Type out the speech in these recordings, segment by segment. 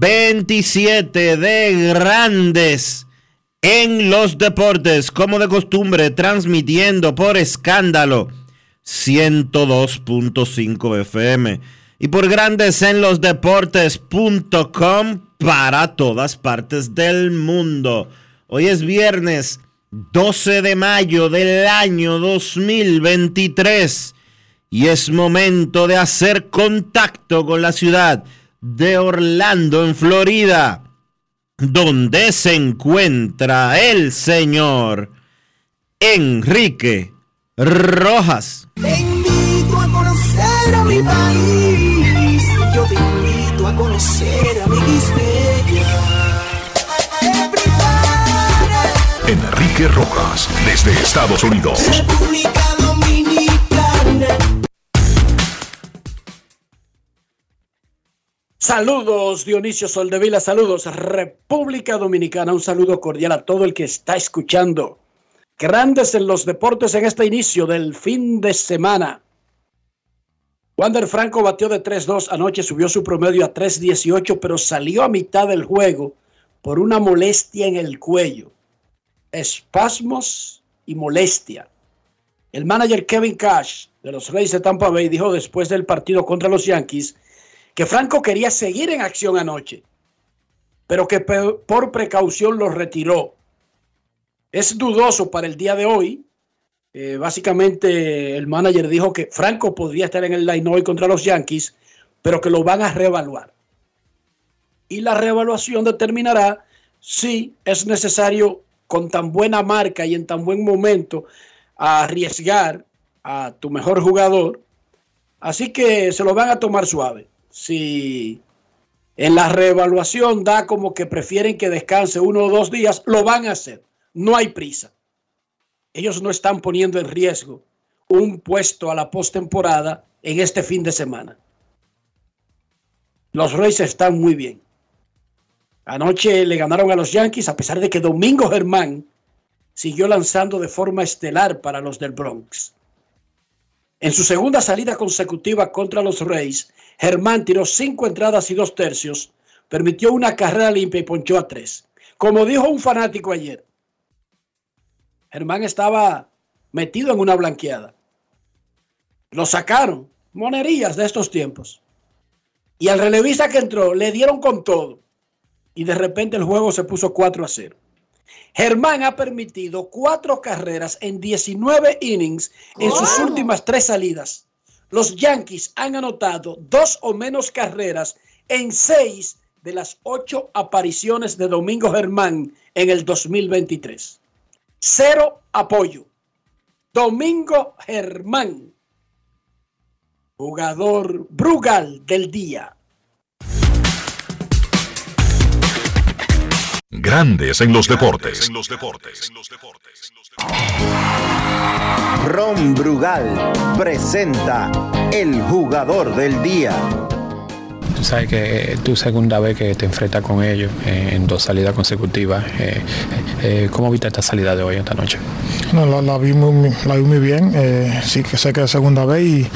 3027 de Grandes en los Deportes, como de costumbre, transmitiendo por escándalo 102.5 FM y por Grandes en los Deportes.com para todas partes del mundo. Hoy es viernes 12 de mayo del año 2023 y es momento de hacer contacto con la ciudad de Orlando, en Florida, donde se encuentra el señor Enrique Rojas. Te invito a conocer a mi país. Yo te invito a conocer a mi Enrique Rojas, desde Estados Unidos. República Saludos Dionisio Soldevila, saludos República Dominicana, un saludo cordial a todo el que está escuchando. Grandes en los deportes en este inicio del fin de semana. Wander Franco batió de 3-2 anoche, subió su promedio a 3-18, pero salió a mitad del juego por una molestia en el cuello. Espasmos y molestia. El manager Kevin Cash de los Reyes de Tampa Bay dijo después del partido contra los Yankees que Franco quería seguir en acción anoche, pero que por precaución lo retiró. Es dudoso para el día de hoy. Eh, básicamente el manager dijo que Franco podría estar en el line hoy contra los Yankees, pero que lo van a reevaluar. Y la reevaluación determinará si es necesario con tan buena marca y en tan buen momento arriesgar a tu mejor jugador. Así que se lo van a tomar suave. Si en la reevaluación da como que prefieren que descanse uno o dos días, lo van a hacer. No hay prisa. Ellos no están poniendo en riesgo un puesto a la postemporada en este fin de semana. Los Reyes están muy bien. Anoche le ganaron a los Yankees a pesar de que Domingo Germán siguió lanzando de forma estelar para los del Bronx. En su segunda salida consecutiva contra los Reyes, Germán tiró cinco entradas y dos tercios, permitió una carrera limpia y ponchó a tres. Como dijo un fanático ayer, Germán estaba metido en una blanqueada. Lo sacaron, monerías de estos tiempos. Y al relevista que entró le dieron con todo. Y de repente el juego se puso 4 a 0. Germán ha permitido cuatro carreras en 19 innings en sus últimas tres salidas. Los Yankees han anotado dos o menos carreras en seis de las ocho apariciones de Domingo Germán en el 2023. Cero apoyo. Domingo Germán, jugador Brugal del día. Grandes en los deportes. Ron Brugal presenta el jugador del día. Tú sabes que es tu segunda vez que te enfrentas con ellos eh, en dos salidas consecutivas. Eh, eh, ¿Cómo viste esta salida de hoy, esta noche? No, la, la vi muy, la vi muy bien. eh, sí que sé que es segunda vez y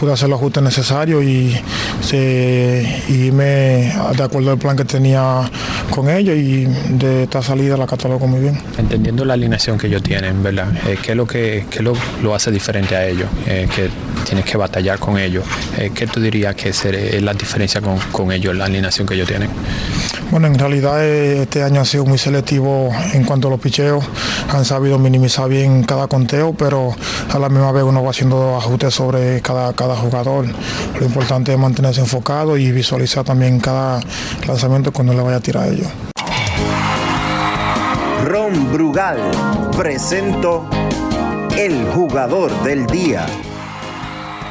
pude hacer los ajustes necesarios y, se- y irme de acuerdo al plan que tenía con ellos y de esta salida la catalogo muy bien. Entendiendo la alineación que ellos tienen, ¿verdad? Eh, ¿Qué es lo que qué lo, lo hace diferente a ellos? Eh, que tienes que batallar con ellos. Eh, ¿Qué tú dirías que ser- es la diferencia con, con ellos, la alineación que ellos tienen? Bueno, en realidad eh, este año ha sido muy selectivo en cuanto a los picheos. Han sabido minimizar bien cada conteo, pero a la misma vez uno va haciendo ajustes sobre cada, cada jugador. Lo importante es mantenerse enfocado y visualizar también cada lanzamiento cuando le vaya a tirar a ellos. Ron Brugal presento el jugador del día.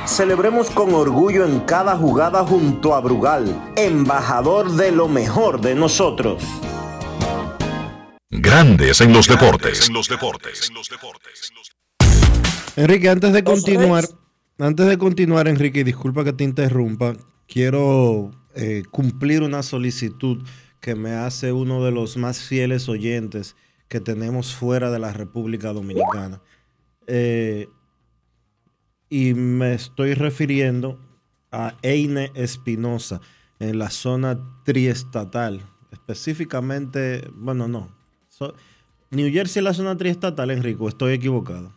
Celebremos con orgullo en cada jugada junto a Brugal, embajador de lo mejor de nosotros. Grandes en los deportes. Enrique, antes de Los continuar, antes de continuar, Enrique, disculpa que te interrumpa, quiero eh, cumplir una solicitud que me hace uno de los más fieles oyentes que tenemos fuera de la República Dominicana. Eh, y me estoy refiriendo a Eine Espinosa en la zona triestatal. Específicamente, bueno, no. So- New Jersey es la zona triestatal, Enrique, ¿o estoy equivocado.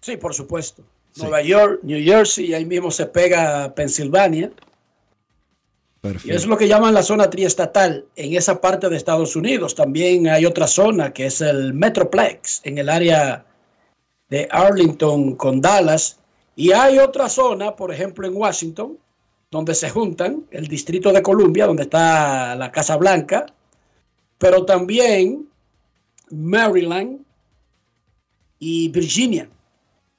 Sí, por supuesto. Sí. Nueva York, New Jersey, y ahí mismo se pega Pensilvania. Y Perfecto. eso es lo que llaman la zona triestatal en esa parte de Estados Unidos. También hay otra zona que es el Metroplex en el área de Arlington con Dallas. Y hay otra zona, por ejemplo, en Washington, donde se juntan el Distrito de Columbia, donde está la Casa Blanca, pero también Maryland y Virginia.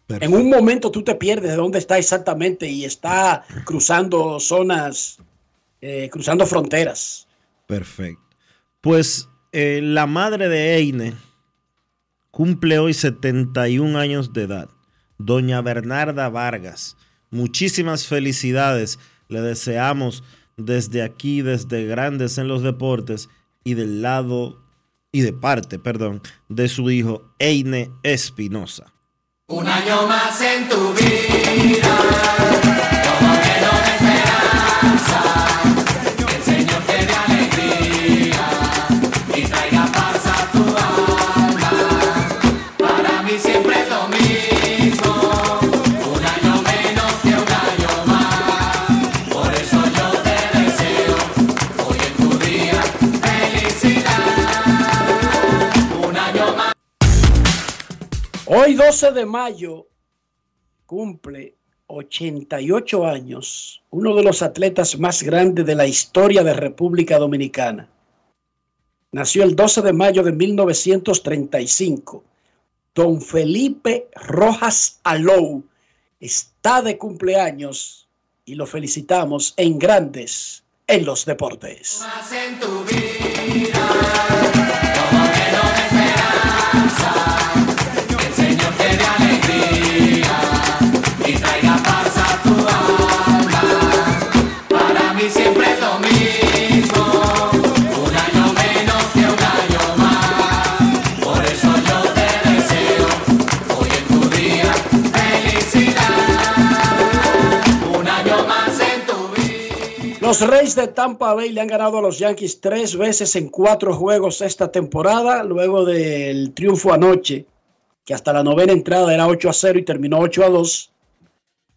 En un momento tú te pierdes de dónde está exactamente y está cruzando zonas, eh, cruzando fronteras. Perfecto. Pues eh, la madre de Eine cumple hoy 71 años de edad. Doña Bernarda Vargas. Muchísimas felicidades. Le deseamos desde aquí, desde Grandes en los Deportes y del lado y de parte, perdón, de su hijo Eine Espinosa. Un año más en tu vida, Hoy 12 de mayo cumple 88 años uno de los atletas más grandes de la historia de República Dominicana. Nació el 12 de mayo de 1935. Don Felipe Rojas Alou está de cumpleaños y lo felicitamos en grandes en los deportes. más en tu vida, como Los Reyes de Tampa Bay le han ganado a los Yankees tres veces en cuatro juegos esta temporada, luego del triunfo anoche, que hasta la novena entrada era 8 a 0 y terminó 8 a 2.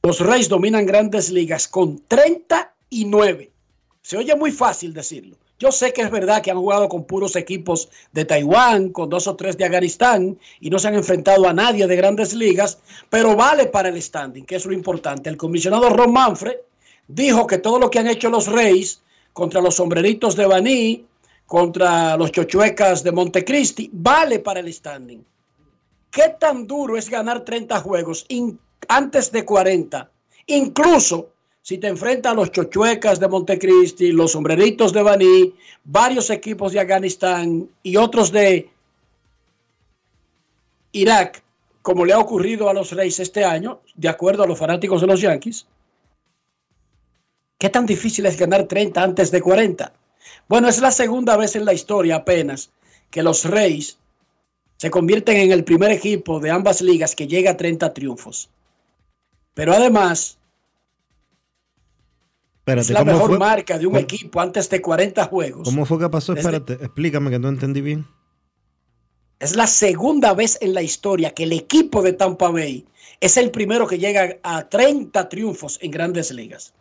Los Reyes dominan grandes ligas con 39. Se oye muy fácil decirlo. Yo sé que es verdad que han jugado con puros equipos de Taiwán, con dos o tres de Afganistán y no se han enfrentado a nadie de grandes ligas, pero vale para el standing, que es lo importante. El comisionado Ron Manfred dijo que todo lo que han hecho los Reyes contra los sombreritos de Baní, contra los chochuecas de Montecristi, vale para el standing. ¿Qué tan duro es ganar 30 juegos antes de 40? Incluso si te enfrentas a los Chochuecas de Montecristi, los Sombreritos de Baní, varios equipos de Afganistán y otros de Irak, como le ha ocurrido a los Reyes este año, de acuerdo a los fanáticos de los Yankees, ¿qué tan difícil es ganar 30 antes de 40? Bueno, es la segunda vez en la historia apenas que los Reyes se convierten en el primer equipo de ambas ligas que llega a 30 triunfos. Pero además, Espérate, es la ¿cómo mejor fue? marca de un ¿Cómo- equipo antes de 40 juegos. ¿Cómo fue que pasó? Desde- Espérate, explícame que no entendí bien. Es la segunda vez en la historia que el equipo de Tampa Bay es el primero que llega a 30 triunfos en grandes ligas.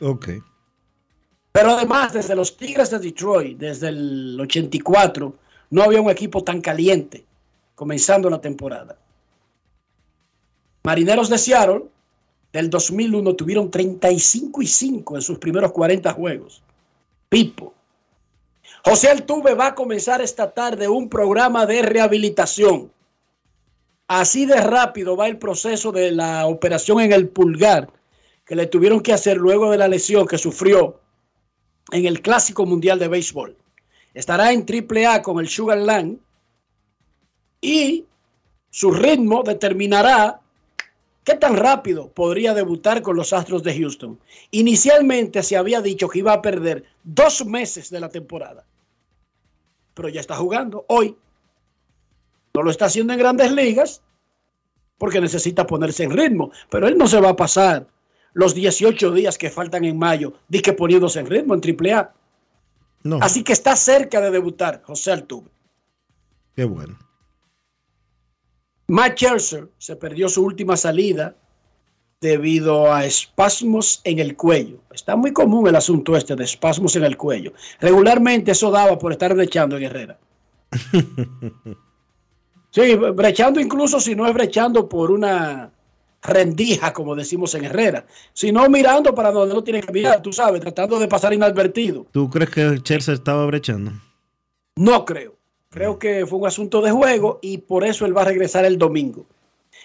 Ok. Pero además, desde los Tigres de Detroit, desde el 84, no había un equipo tan caliente comenzando la temporada. Marineros de Seattle, del 2001, tuvieron 35 y 5 en sus primeros 40 juegos. Pipo. José Altuve va a comenzar esta tarde un programa de rehabilitación. Así de rápido va el proceso de la operación en el pulgar que le tuvieron que hacer luego de la lesión que sufrió en el Clásico Mundial de Béisbol. Estará en AAA con el Sugar Land y su ritmo determinará qué tan rápido podría debutar con los Astros de Houston. Inicialmente se había dicho que iba a perder dos meses de la temporada, pero ya está jugando hoy. No lo está haciendo en grandes ligas porque necesita ponerse en ritmo, pero él no se va a pasar los 18 días que faltan en mayo, que poniéndose en ritmo en AAA. No, Así que está cerca de debutar José Altuve. qué bueno. Matt Scherzer se perdió su última salida debido a espasmos en el cuello. Está muy común el asunto este de espasmos en el cuello. Regularmente eso daba por estar brechando en Herrera. Sí, brechando incluso si no es brechando por una rendija, como decimos en Herrera, sino mirando para donde no tiene que mirar, tú sabes, tratando de pasar inadvertido. ¿Tú crees que Chelsea estaba brechando? No creo. Creo que fue un asunto de juego y por eso él va a regresar el domingo.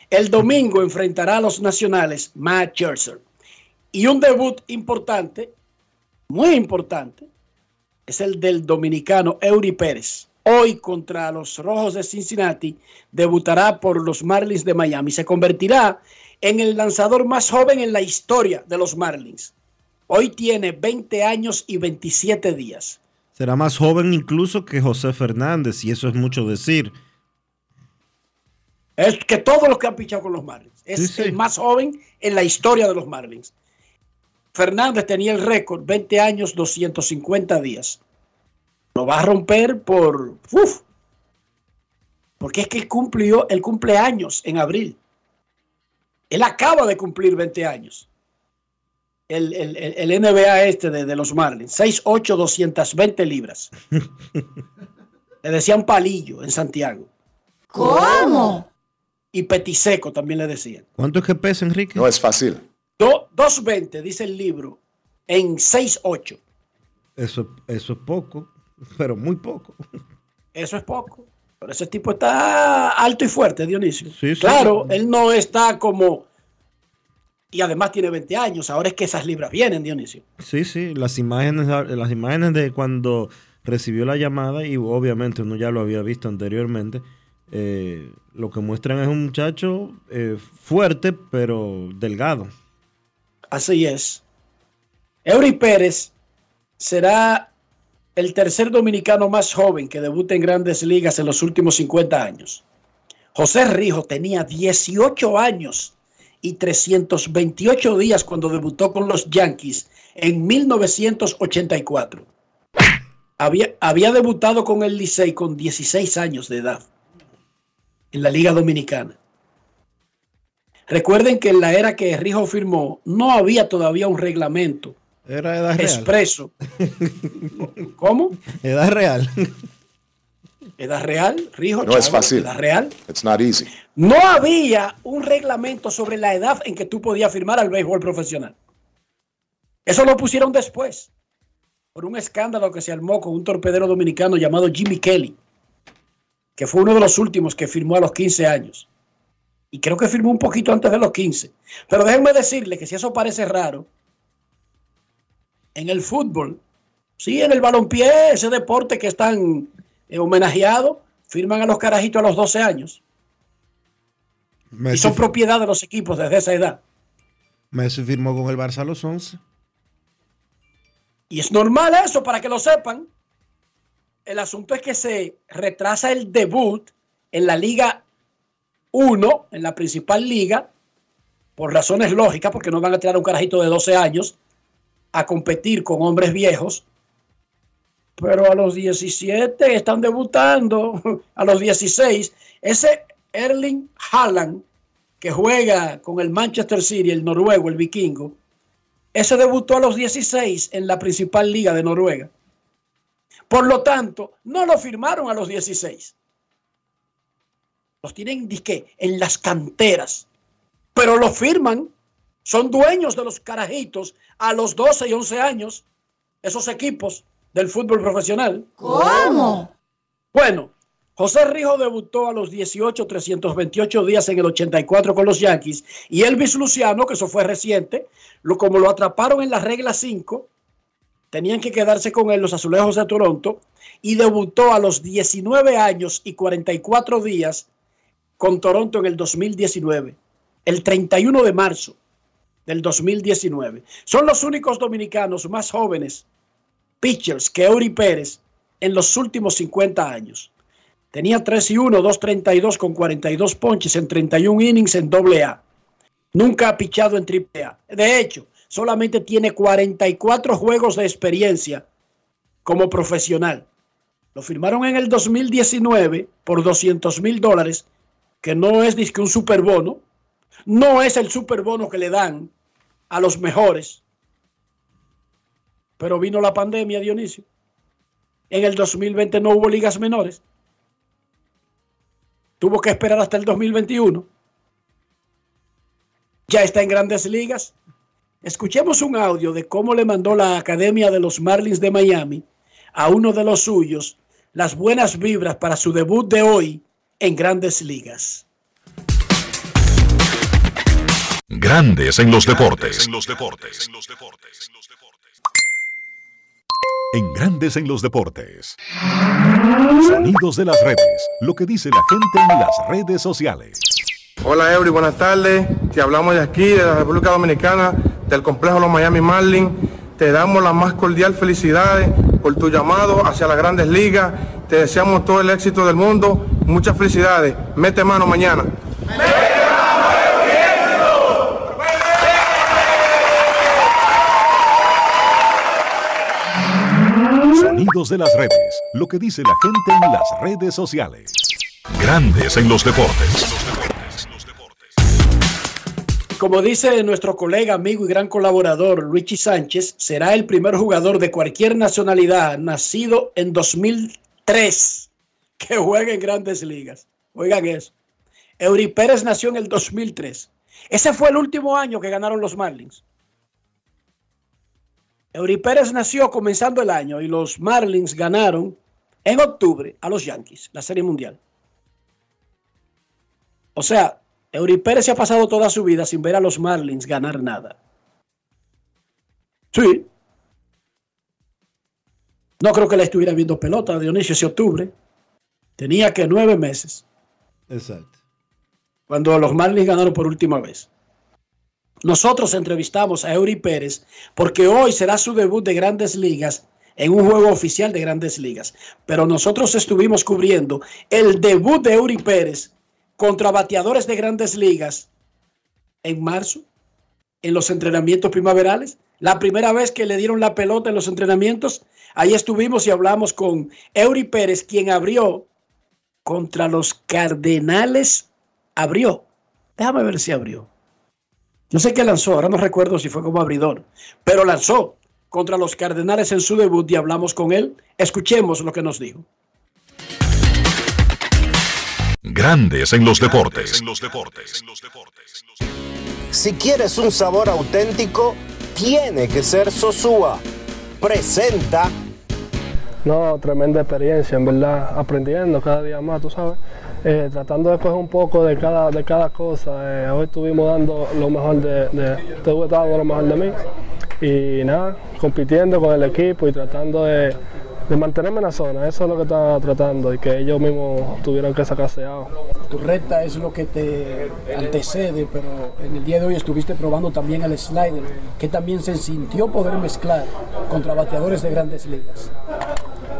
El domingo enfrentará a los nacionales Matt Scherzer. Y un debut importante, muy importante, es el del dominicano Eury Pérez. Hoy contra los Rojos de Cincinnati debutará por los Marlins de Miami. Se convertirá en el lanzador más joven en la historia de los Marlins. Hoy tiene 20 años y 27 días. Será más joven incluso que José Fernández, y eso es mucho decir. Es que todos los que han pichado con los Marlins. Es Sí, sí. el más joven en la historia de los Marlins. Fernández tenía el récord, 20 años, 250 días. Lo va a romper por... uf, porque es que él cumplió el cumpleaños en abril. Él acaba de cumplir 20 años. El, el- el- NBA este de, de los Marlins. 6'8", 220 libras. Le decían palillo en Santiago. ¿Cómo? Y petiseco también le decían. ¿Cuánto es que pesa, Enrique? No es fácil. Do- 220, dice el libro, en 6'8". Eso, eso es poco, pero muy poco. Eso es poco. Pero ese tipo está alto y fuerte, Dionisio. Sí, sí. claro, él no está como... Y además tiene 20 años. Ahora es que esas libras vienen, Dionisio. Sí, sí, las imágenes, las imágenes de cuando recibió la llamada, y obviamente uno ya lo había visto anteriormente, eh, lo que muestran es un muchacho eh, fuerte, pero delgado. Así es. Eury Pérez será el tercer dominicano más joven que debuta en grandes ligas en los últimos 50 años. José Rijo tenía 18 años y 328 días cuando debutó con los Yankees en 1984. Había, había debutado con el Licey con 16 años de edad en la Liga Dominicana. Recuerden que en la era que Rijo firmó no había todavía un reglamento Era edad real. expreso. ¿Cómo? Edad real. ¿Edad real? Rijo, No es fácil. ¿Edad real? It's not easy. No había un reglamento sobre la edad en que tú podías firmar al béisbol profesional. Eso lo pusieron después, por un escándalo que se armó con un torpedero dominicano llamado Jimmy Kelly, que fue uno de los últimos que firmó a los 15 años. Y creo que firmó un poquito antes de los 15. Pero déjenme decirle que si eso parece raro, en el fútbol. Sí, en el balompié, ese deporte que están eh, homenajeado, firman a los carajitos a los 12 años. Y son propiedad de los equipos desde esa edad. Messi firmó con el Barça a los 11. Y es normal eso, para que lo sepan. El asunto es que se retrasa el debut en la Liga 1, en la principal liga, por razones lógicas, porque no van a tirar un carajito de 12 años a competir con hombres viejos. Pero a los 17 están debutando, a los 16. Ese Erling Haaland, que juega con el Manchester City, el noruego, el vikingo, ese debutó a los 16 en la principal liga de Noruega. Por lo tanto, no lo firmaron a los 16. Los tienen disque en las canteras. Pero lo firman. Son dueños de los carajitos a los 12 y 11 años. Esos equipos del fútbol profesional. ¿Cómo? Bueno, José Rijo debutó a los 18, 328 días en el 84 con los Yankees. Y Elvis Luciano, que eso fue reciente, lo, como lo atraparon en la regla 5, tenían que quedarse con él los azulejos de Toronto. Y debutó a los 19 años y 44 días con Toronto en el 2019, el 31 de marzo del 2019. Son los únicos dominicanos más jóvenes pitchers que Eury Pérez en los últimos 50 años. Tenía 3 y 1, 2.32 con 42 ponches en 31 innings en AA. Nunca ha pichado en AAA. De hecho, solamente tiene 44 juegos de experiencia como profesional. Lo firmaron en el 2019 por 200 mil dólares, que no es disque un superbono. No es el superbono que le dan a los mejores. Pero vino la pandemia, Dionisio. En el 2020 no hubo ligas menores. Tuvo que esperar hasta el 2021. Ya está en grandes ligas. Escuchemos un audio de cómo le mandó la Academia de los Marlins de Miami a uno de los suyos las buenas vibras para su debut de hoy en grandes ligas. Grandes en los deportes. En Grandes en los deportes. Sonidos de las redes. Lo que dice la gente en las redes sociales. Hola Eury, buenas tardes. Te hablamos de aquí, de la República Dominicana, del complejo Los Miami Marlins. Te damos las más cordial felicidades por tu llamado hacia las grandes ligas. Te deseamos todo el éxito del mundo. Muchas felicidades. Mete mano mañana. De las redes. Lo que dice la gente en las redes sociales. Grandes en los deportes. Como dice nuestro colega, amigo y gran colaborador Luigi Sánchez, será el primer jugador de cualquier nacionalidad nacido en 2003 que juegue en grandes ligas. Oigan eso. Eury Pérez nació en el 2003. Ese fue el último año que ganaron los Marlins. Eury Pérez nació comenzando el año y los Marlins ganaron en octubre a los Yankees, la Serie Mundial. O sea, Eury Pérez se ha pasado toda su vida sin ver a los Marlins ganar nada. Sí. No creo que le estuviera viendo pelota Dionisio ese octubre. Tenía que nueve meses Exacto. cuando los Marlins ganaron por última vez. Nosotros entrevistamos a Eury Pérez porque hoy será su debut de grandes ligas en un juego oficial de grandes ligas. Pero nosotros estuvimos cubriendo el debut de Eury Pérez contra bateadores de grandes ligas en marzo, en los entrenamientos primaverales. La primera vez que le dieron la pelota en los entrenamientos, ahí estuvimos y hablamos con Eury Pérez, quien abrió contra los Cardenales. Abrió. Déjame ver si abrió. Yo sé que lanzó, ahora no recuerdo si fue como abridor, pero lanzó contra los Cardenales en su debut y hablamos con él. Escuchemos lo que nos dijo. Grandes en los deportes. Si quieres un sabor auténtico, tiene que ser Sosúa. Presenta No, tremenda experiencia, en verdad, aprendiendo cada día más, tú sabes, eh, tratando de coger un poco de cada, de cada cosa. Eh, hoy estuvimos dando lo mejor de, de, dando lo mejor de mí y nada, compitiendo con el equipo y tratando de, de mantenerme en la zona. Eso es lo que estaba tratando y que ellos mismos tuvieron que sacarse out. Tu recta es lo que te antecede, pero en el día de hoy estuviste probando también el slider, que también se sintió poder mezclar contra bateadores de grandes ligas.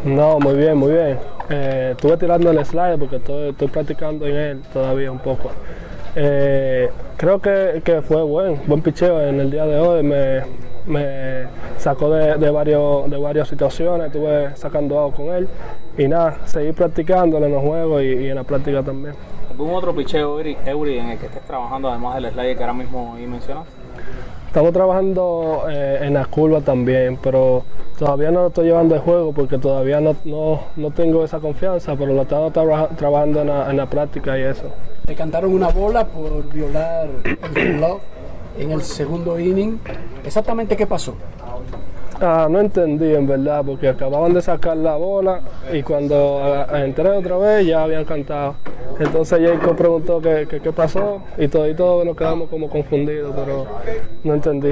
No, muy bien, muy bien. Eh, estuve tirando el slide porque estoy, estoy practicando en él todavía un poco. Eh, creo que, que fue buen, buen picheo en el día de hoy. Me, me sacó de, de, varios, de varias situaciones, estuve sacando out con él. Y nada, seguir practicándolo en los juegos y, y en la práctica también. ¿Algún otro picheo, Eury, Eury, en el que estés trabajando además del slide que ahora mismo ahí mencionas? Estamos trabajando eh, en la curva también, pero todavía no lo estoy llevando de juego porque todavía no, no, no tengo esa confianza, pero lo estamos traba- trabajando en la, en la práctica y eso. Le cantaron una bola por violar el reloj en el segundo inning. ¿Exactamente qué pasó? Ah, no entendí en verdad, porque acababan de sacar la bola y cuando ah, entré otra vez ya habían cantado. Entonces Jacob preguntó qué, qué, qué pasó y todo y todo nos quedamos como confundidos, pero no entendí.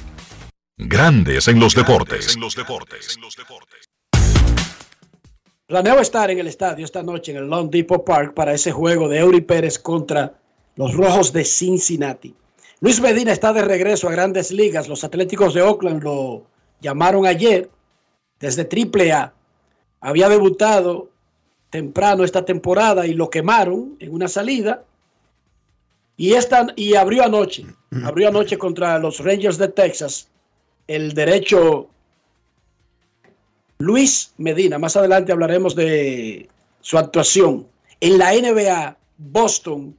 Grandes en los deportes. Planeo estar en el estadio esta noche en el Long Depot Park para ese juego de Eury Pérez contra los Rojos de Cincinnati. Luis Medina está de regreso a grandes ligas. Los Atléticos de Oakland lo llamaron ayer desde AAA. Había debutado temprano esta temporada y lo quemaron en una salida. Y, esta, y abrió anoche. Abrió anoche contra los Rangers de Texas el derecho Luis Medina. Más adelante hablaremos de su actuación. En la NBA, Boston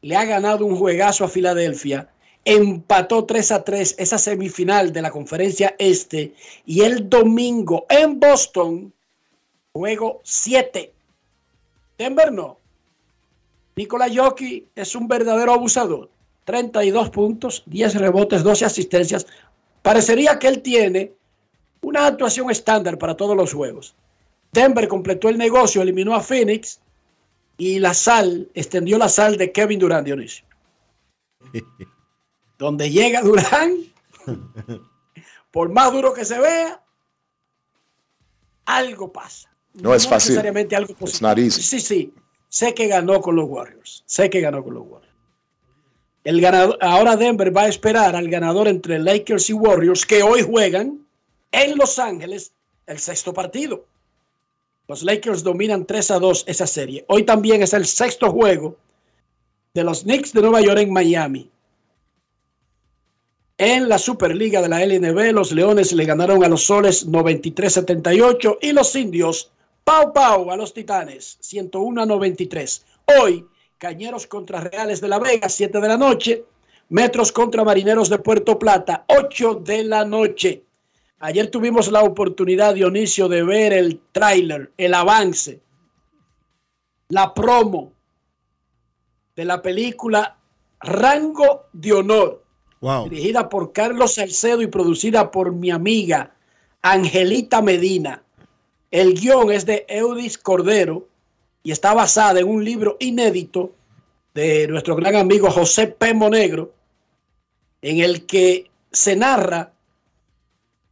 le ha ganado un juegazo a Filadelfia. Empató 3 a 3 esa semifinal de la conferencia este. Y el domingo en Boston, juego 7. Denver no. Nikola Jokic es un verdadero abusador. 32 puntos, 10 rebotes, 12 asistencias. Parecería que él tiene una actuación estándar para todos los juegos. Denver completó el negocio, eliminó a Phoenix y la sal, extendió la sal de Kevin Durant, Dionisio. Donde llega Durant, por más duro que se vea, algo pasa. No es fácil. necesariamente algo positivo. Sí, sí. Sé que ganó con los Warriors. Sé que ganó con los Warriors. El ganador, ahora Denver va a esperar al ganador entre Lakers y Warriors que hoy juegan en Los Ángeles el sexto partido. Los Lakers dominan 3 a 2 esa serie. Hoy también es el sexto juego de los Knicks de Nueva York en Miami. En la Superliga de la LNB, los Leones le ganaron a los Soles 93-78 y los Indios, Pau Pau a los Titanes 101 a 93. Hoy, Cañeros contra Reales de la Vega, 7 de la noche. Metros contra Marineros de Puerto Plata, 8 de la noche. Ayer tuvimos la oportunidad, Dionisio, de ver el tráiler, el avance, la promo de la película Rango de Honor, Wow. dirigida por Carlos Salcedo y producida por mi amiga Angelita Medina. El guion es de Eudis Cordero y está basada en un libro inédito de nuestro gran amigo José P. Monegro, en el que se narra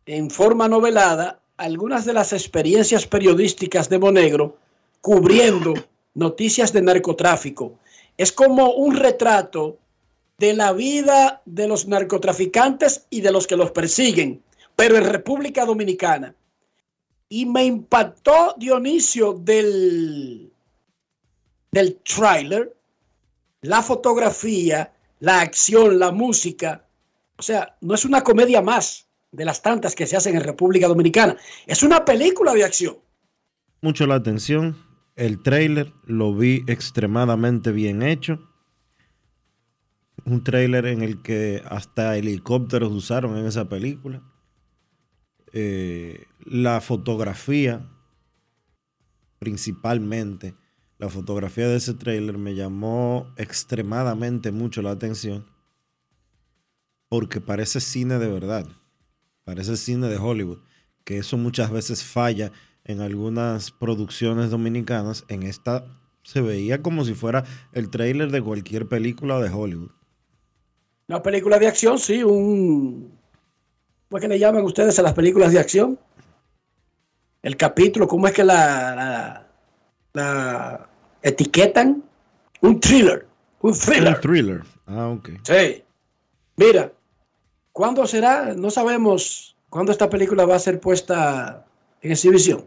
en forma novelada algunas de las experiencias periodísticas de Monegro cubriendo noticias de narcotráfico. Es como un retrato de la vida de los narcotraficantes y de los que los persiguen, pero en República Dominicana. Y me impactó Dionisio del, del tráiler, la fotografía, la acción, la música. O sea, no es una comedia más de las tantas que se hacen en República Dominicana. Es una película de acción. Mucho la atención. El trailer lo vi extremadamente bien hecho. Un trailer en el que hasta helicópteros usaron en esa película. eh, la fotografía, principalmente, la fotografía de ese trailer me llamó extremadamente mucho la atención porque parece cine de verdad, parece cine de Hollywood, que eso muchas veces falla en algunas producciones dominicanas. En esta se veía como si fuera el trailer de cualquier película de Hollywood. Una película de acción, sí, un... ¿Cómo es que le llaman ustedes a las películas de acción? El capítulo, ¿cómo es que la, la, la etiquetan? Un thriller, un thriller. Un thriller. Ah, ok. Sí. Mira, ¿cuándo será? No sabemos cuándo esta película va a ser puesta en exhibición.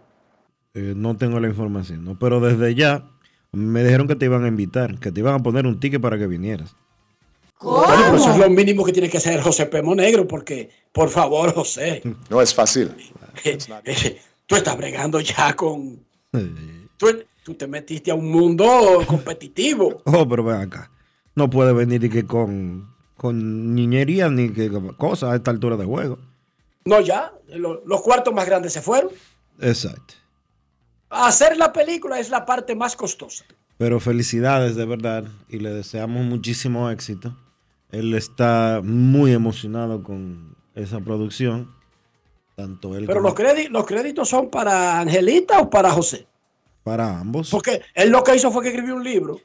Eh, no tengo la información, ¿no? pero desde ya me dijeron que te iban a invitar, que te iban a poner un ticket para que vinieras. Bueno, pero eso es lo mínimo que tiene que hacer José Pemo Negro, porque, por favor, José, No es fácil. eh, eh, tú estás bregando ya con... Tú, tú te metiste a un mundo competitivo. Oh, pero ven acá. No puede venir y que con, con niñería ni que cosas a esta altura de juego. No, ya, lo- los cuartos más grandes se fueron. Exacto. Hacer la película es la parte más costosa. Pero felicidades de verdad y le deseamos muchísimo éxito. Él está muy emocionado con esa producción. Tanto él Pero como los, créditos, los créditos son para Angelita o para José. Para ambos. Porque él lo que hizo fue que escribió un libro.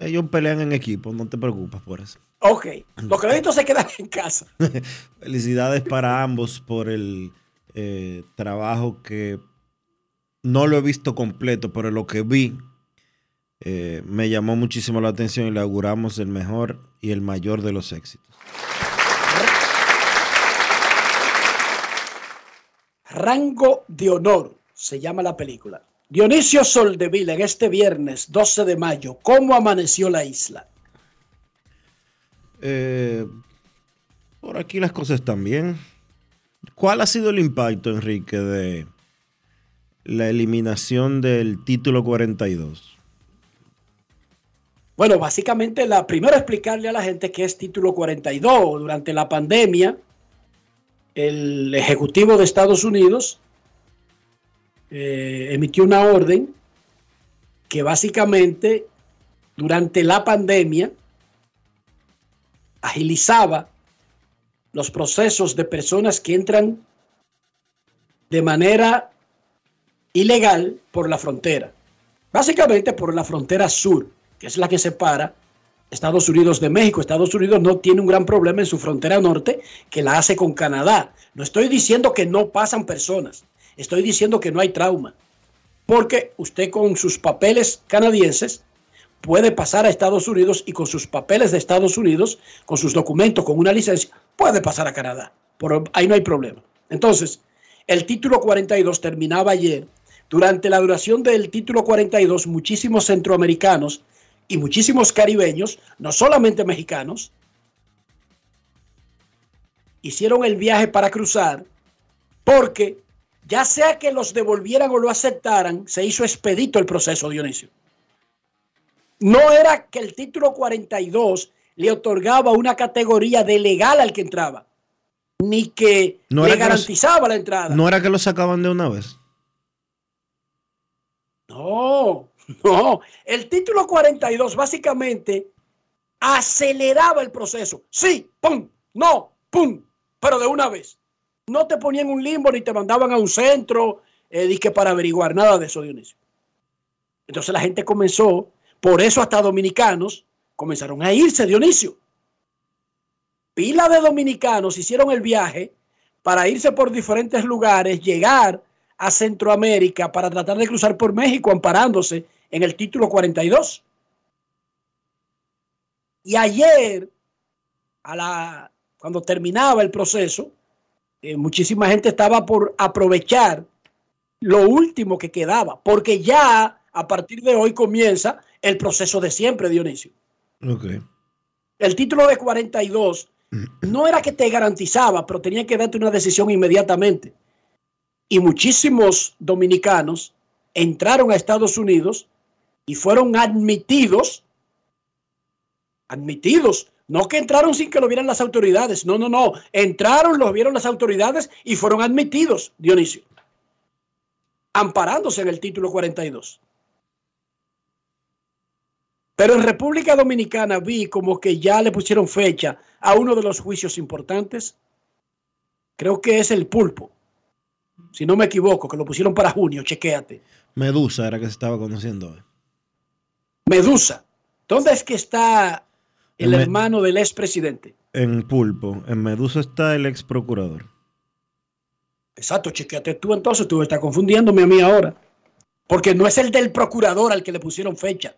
Ellos pelean en equipo, no te preocupes por eso. Ok, los créditos se quedan en casa. Felicidades para ambos por el eh, trabajo que no lo he visto completo, pero lo que vi eh, me llamó muchísimo la atención y le auguramos el mejor y el mayor de los éxitos. Rango de honor se llama la película. Dionisio Soldevila en este viernes 12 de mayo. ¿Cómo amaneció la isla? Eh, por aquí las cosas están bien. ¿Cuál ha sido el impacto, Enrique, de la eliminación del título 42? Bueno, básicamente la primero explicarle a la gente qué es título 42. Durante la pandemia, el Ejecutivo de Estados Unidos eh, emitió una orden que básicamente durante la pandemia agilizaba los procesos de personas que entran de manera ilegal por la frontera. Básicamente por la frontera sur, que es la que separa Estados Unidos de México. Estados Unidos no tiene un gran problema en su frontera norte que la hace con Canadá. No estoy diciendo que no pasan personas, estoy diciendo que no hay trauma. Porque usted con sus papeles canadienses puede pasar a Estados Unidos y con sus papeles de Estados Unidos, con sus documentos, con una licencia, puede pasar a Canadá. Ahí no hay problema. Entonces, el título 42 terminaba ayer. Durante la duración del título 42, muchísimos centroamericanos y muchísimos caribeños, no solamente mexicanos, hicieron el viaje para cruzar porque ya sea que los devolvieran o lo aceptaran, se hizo expedito el proceso, Dionisio. No era que el título 42 le otorgaba una categoría de legal al que entraba, ni que No le era que los- garantizaba la entrada. ¿No era que lo sacaban de una vez? No, no. El título 42 básicamente aceleraba el proceso. Sí, pum, no, pum, pero de una vez. No te ponían un limbo ni te mandaban a un centro eh, disque para averiguar nada de eso, Dionisio. Entonces la gente comenzó, por eso hasta dominicanos comenzaron a irse, Dionisio. Pila de dominicanos hicieron el viaje para irse por diferentes lugares, llegar a Centroamérica para tratar de cruzar por México amparándose en el título 42. Y ayer, a la, cuando terminaba el proceso, eh, muchísima gente estaba por aprovechar lo último que quedaba, porque ya a partir de hoy comienza el proceso de siempre, Dionisio. Ok. El título de 42 no era que te garantizaba, pero tenía que darte una decisión inmediatamente. Y muchísimos dominicanos entraron a Estados Unidos y fueron admitidos Admitidos. No que entraron sin que lo vieran las autoridades. No, no, no. Entraron, lo vieron las autoridades y fueron admitidos, Dionisio. Amparándose en el título 42. Pero en República Dominicana vi como que ya le pusieron fecha a uno de los juicios importantes. Creo que es el pulpo. Si no me equivoco, que lo pusieron para junio, chequéate. Medusa era que se estaba conociendo hoy. Medusa. ¿Dónde es que está el En Me- hermano del expresidente? En Pulpo, en Medusa está el ex procurador. Exacto, chequéate tú entonces, tú estás confundiéndome a mí ahora. Porque no es el del procurador al que le pusieron fecha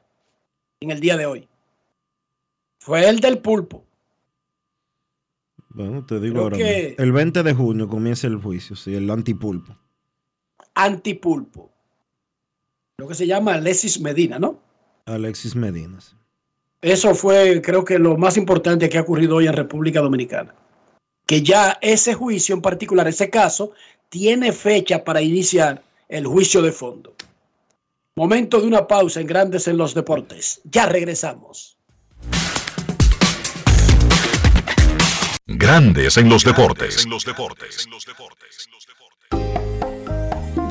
en el día de hoy. Fue el del pulpo. Bueno, te digo Creo ahora. que-. El 20 de junio comienza el juicio, sí, el antipulpo. Antipulpo. Lo que se llama Alexis Medina, ¿no? Alexis Medina. sí. Eso fue, creo que lo más importante que ha ocurrido hoy en República Dominicana. Que ya ese juicio en particular, ese caso, tiene fecha para iniciar el juicio de fondo. Momento de una pausa en Grandes en los Deportes. Ya regresamos. Grandes en los deportes.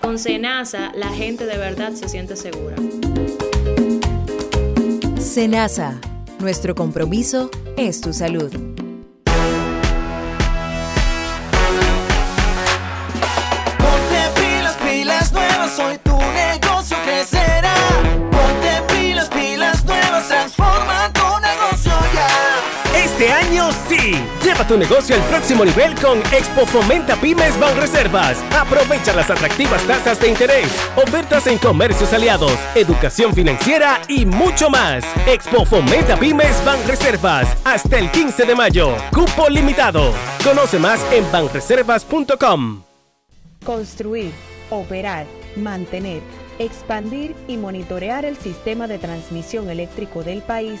Con Senasa, la gente de verdad se siente segura. Senasa, nuestro compromiso es tu salud. Lleva tu negocio al próximo nivel con Expo Fomenta Pymes Banreservas. Aprovecha las atractivas tasas de interés, ofertas en comercios aliados, educación financiera y mucho más. Expo Fomenta Pymes Banreservas hasta el 15 de mayo. Cupo limitado. Conoce más en banreservas.com. Construir, operar, mantener, expandir y monitorear el sistema de transmisión eléctrico del país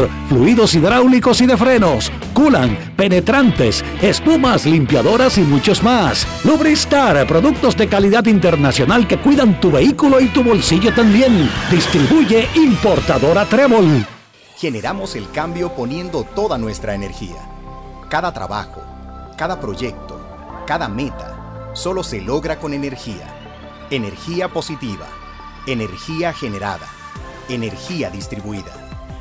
fluidos hidráulicos y de frenos, culan, penetrantes, espumas, limpiadoras y muchos más. Lubristar, productos de calidad internacional que cuidan tu vehículo y tu bolsillo también. Distribuye importadora Trébol. Generamos el cambio poniendo toda nuestra energía. Cada trabajo, cada proyecto, cada meta, solo se logra con energía. Energía positiva, energía generada, energía distribuida.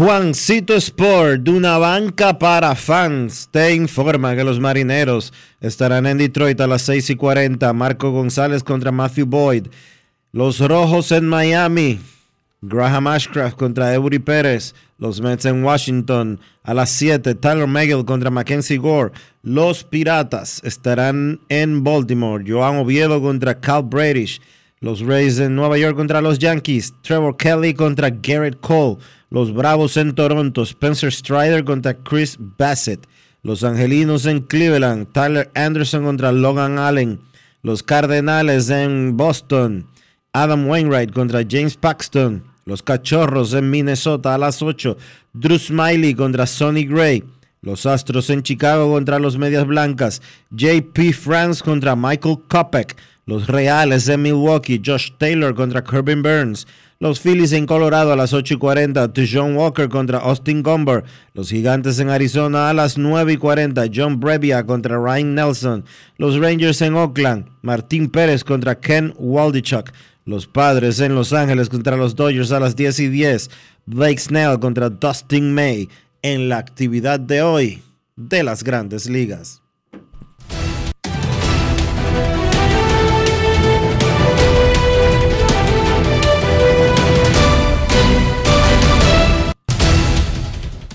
Juancito Sport, de una banca para fans, te informa que los marineros estarán en Detroit a las 6 y 40. Marco González contra Matthew Boyd. Los rojos en Miami. Graham Ashcraft contra Eury Pérez. Los Mets en Washington a las 7. Tyler Megill contra Mackenzie Gore. Los Piratas estarán en Baltimore. Joan Oviedo contra Cal Bradish. Los Rays en Nueva York contra los Yankees. Trevor Kelly contra Garrett Cole. Los Bravos en Toronto. Spencer Strider contra Chris Bassett. Los Angelinos en Cleveland. Tyler Anderson contra Logan Allen. Los Cardenales en Boston. Adam Wainwright contra James Paxton. Los Cachorros en Minnesota a las 8. Drew Smiley contra Sonny Gray. Los Astros en Chicago contra los Medias Blancas. JP France contra Michael Kopech. Los Reales en Milwaukee. Josh Taylor contra Corbin Burns. Los Phillies en Colorado a las 8 y 40. John Walker contra Austin Gomber. Los Gigantes en Arizona a las 9 y 40. John Brevia contra Ryan Nelson. Los Rangers en Oakland. Martín Pérez contra Ken Waldichuk. Los Padres en Los Ángeles contra los Dodgers a las 10 y 10. Blake Snell contra Dustin May en la actividad de hoy de las grandes ligas.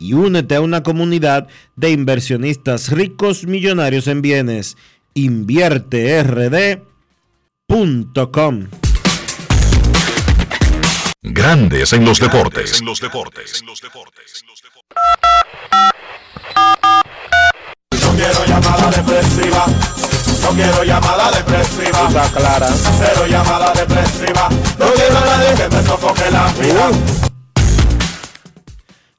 y únete a una comunidad de inversionistas ricos millonarios en bienes. InvierteRD.com Grandes en los deportes. No quiero llamada depresiva. No quiero llamada depresiva. Está clara. Cero llamada depresiva. No quiero a nadie que me sofoque la vida.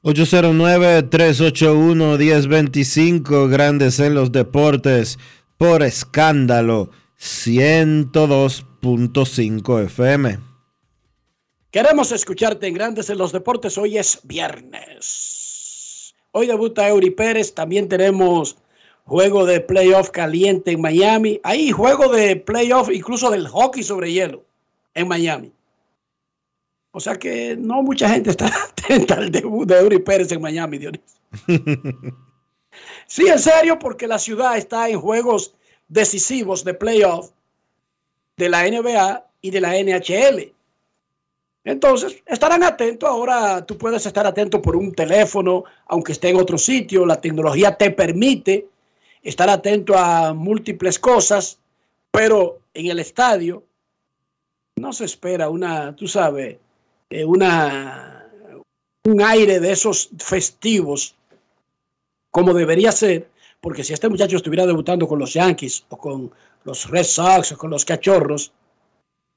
809-381-1025, Grandes en los Deportes, por escándalo, 102.5 FM. Queremos escucharte en Grandes en los Deportes. Hoy es viernes. Hoy debuta Eury Pérez. También tenemos juego de playoff caliente en Miami. Hay juego de playoff incluso del hockey sobre hielo en Miami. O sea que no mucha gente está atenta al debut de Eury Pérez en Miami, Dionisio. Sí, en serio, porque la ciudad está en juegos decisivos de playoff de la NBA y de la NHL. Entonces, estarán atentos. Ahora tú puedes estar atento por un teléfono, aunque esté en otro sitio. La tecnología te permite estar atento a múltiples cosas, pero en el estadio no se espera una, tú sabes, eh, una, un aire de esos festivos como debería ser, porque si este muchacho estuviera debutando con los Yankees o con los Red Sox o con los Cachorros,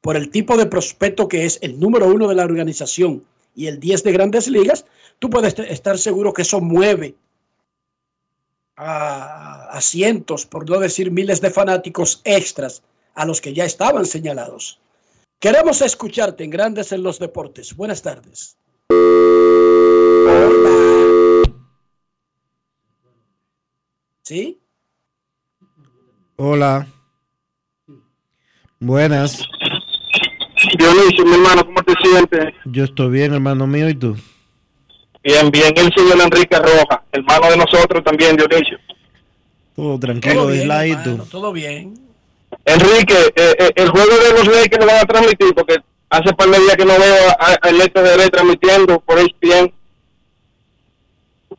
por el tipo de prospecto que es el número uno de la organización y el 10 de grandes ligas, tú puedes estar seguro que eso mueve a, a cientos, por no decir miles de fanáticos extras a los que ya estaban señalados. Queremos escucharte en Grandes en los Deportes. Buenas tardes. ¿Sí? Hola. Buenas. Dionisio, mi hermano, ¿cómo te sientes? Yo estoy bien, hermano mío, ¿y tú? Bien, bien, el señor Enrique Rojas, hermano de nosotros también, Dionisio. Todo tranquilo, Todo bien, Isla, ¿y hermano, tú? todo bien. Enrique, eh, eh, el juego de los Lakers lo van a transmitir porque hace par de días que no veo a- al de transmitiendo por ESPN.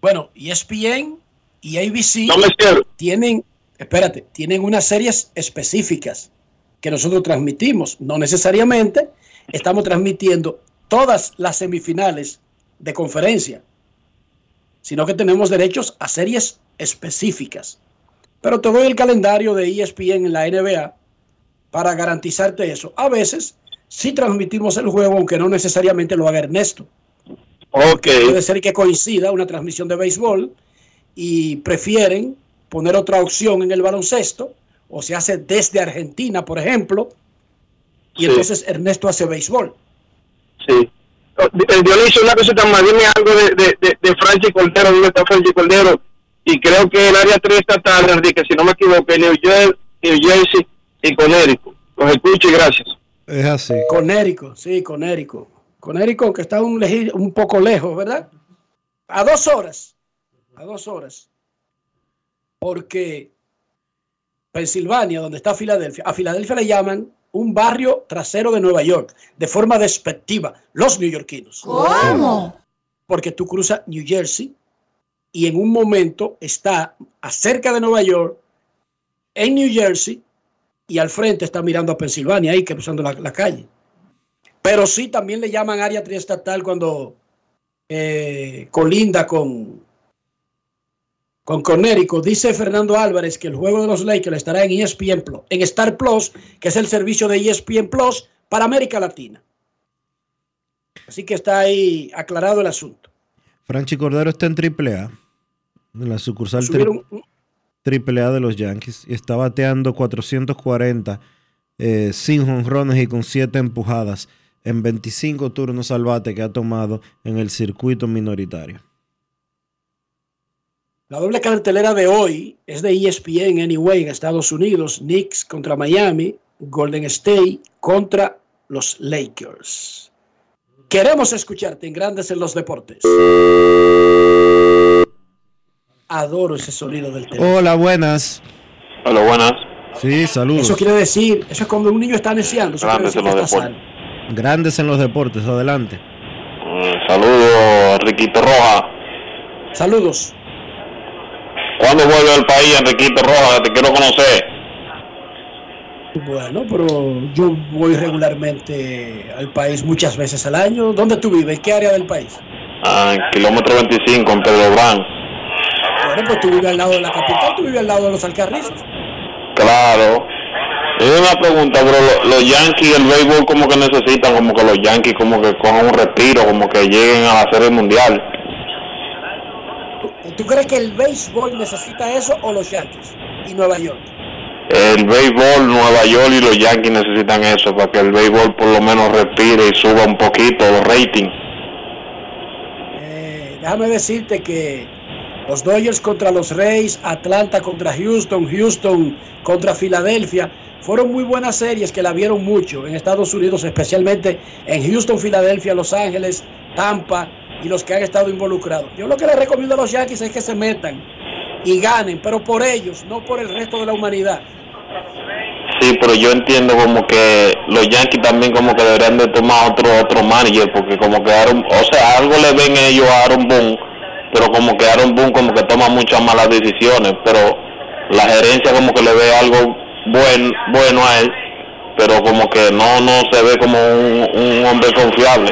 Bueno, ESPN y ABC No me cierro. tienen, espérate, tienen unas series específicas que nosotros transmitimos. No necesariamente estamos transmitiendo todas las semifinales de conferencia, sino que tenemos derechos a series específicas. Pero te doy el calendario de ESPN en la NBA para garantizarte eso. A veces sí transmitimos el juego, aunque no necesariamente lo haga Ernesto. Puede ser que coincida una transmisión de béisbol y prefieren poner otra opción en el baloncesto, o se hace desde Argentina, por ejemplo, y Sí. entonces Ernesto hace béisbol. Sí. Eh, Dionisio, una cosita más, dime algo de, de, de, de Franchi Cordero, ¿dónde está Franchi Cordero? Y creo que el área 3 estatal, Enrique, si no me equivoco, en New, Jer- New Jersey y Connecticut. Los escucho y gracias. Es así. Conérico, sí, Conérico. Conérico, que está un, un poco lejos, ¿verdad? A dos horas. A dos horas. Porque Pensilvania, donde está Filadelfia, a Filadelfia le llaman un barrio trasero de Nueva York, de forma despectiva, los neoyorquinos. ¿Cómo? Porque tú cruzas New Jersey y en un momento está acerca de Nueva York, en New Jersey, y al frente está mirando a Pensilvania, ahí cruzando la, calle. Pero sí también le llaman área triestatal cuando eh, colinda con, con Connecticut. Dice Fernando Álvarez que el juego de los Lakers estará en ESPN Plus, en Star Plus, que es el servicio de ESPN Plus para América Latina. Así que está ahí aclarado el asunto. Franchi Cordero está en AAA, en la sucursal Subieron AAA de los Yankees, y está bateando 440 eh, sin jonrones y con 7 empujadas en 25 turnos al bate que ha tomado en el circuito minoritario. La doble cartelera de hoy es de ESPN Anyway en Estados Unidos. Knicks contra Miami, Golden State contra los Lakers. Queremos escucharte en Grandes en los Deportes. Adoro ese sonido del teléfono. Hola, buenas. Hola, buenas. Sí, saludos. Eso quiere decir, eso es cuando un niño está neciando. Grandes en los deportes. sano. Grandes en los deportes, adelante. Mm, Saludos, Enriquito Roja. Saludos. ¿Cuándo vuelve al país, Enriquito Roja? Te quiero conocer. Bueno, pero yo voy regularmente al país muchas veces al año. ¿Dónde tú vives? ¿En qué área del país? Ah, en kilómetro 25, en Pedro Brán. Bueno, pues tú vives al lado de la capital, tú vives al lado de los Alcarrizos. Claro. Es una pregunta, bro. Lo- Los Yankees, el béisbol, como que necesitan, como que los Yankees, como que cojan un respiro, como que lleguen a la Serie Mundial. ¿Tú crees que el béisbol necesita eso o los Yankees y Nueva York? El béisbol, Nueva York y los Yankees necesitan eso para que el béisbol por lo menos respire y suba un poquito los ratings. Eh, déjame decirte que los Dodgers contra los Reyes, Atlanta contra Houston, Houston contra Filadelfia, fueron muy buenas series que la vieron mucho en Estados Unidos, especialmente en Houston, Filadelfia, Los Ángeles, Tampa y los que han estado involucrados. Yo lo que les recomiendo a los Yankees es que se metan y ganen, pero por ellos, no por el resto de la humanidad. Sí, pero yo entiendo como que los Yankees también como que deberían de tomar otro otro manager porque como que Aaron, o sea, algo le ven ellos a Aaron Boone, pero como que Aaron Boone como que toma muchas malas decisiones, pero la gerencia como que le ve algo buen, bueno a él, pero como que no no se ve como un, un hombre confiable.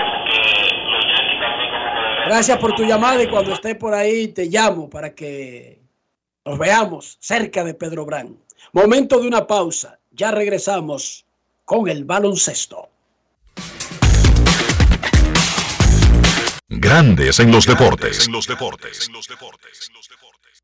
Gracias por tu llamada y cuando esté por ahí te llamo para que nos veamos cerca de Pedro Brán. Momento de una pausa. Ya regresamos con el baloncesto. Grandes en los deportes. En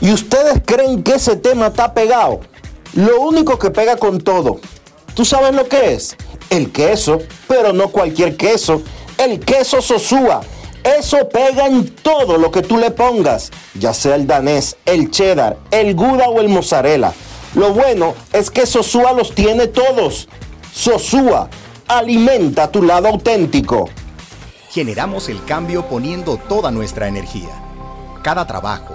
¿Y ustedes creen que ese tema está pegado? Lo único que pega con todo. ¿Tú sabes lo que es? El queso, pero no cualquier queso. El queso Sosúa. Eso pega en todo lo que tú le pongas, ya sea el danés, el cheddar, el gouda o el mozzarella. Lo bueno es que Sosúa los tiene todos. Sosúa, alimenta tu lado auténtico. Generamos el cambio poniendo toda nuestra energía. Cada trabajo,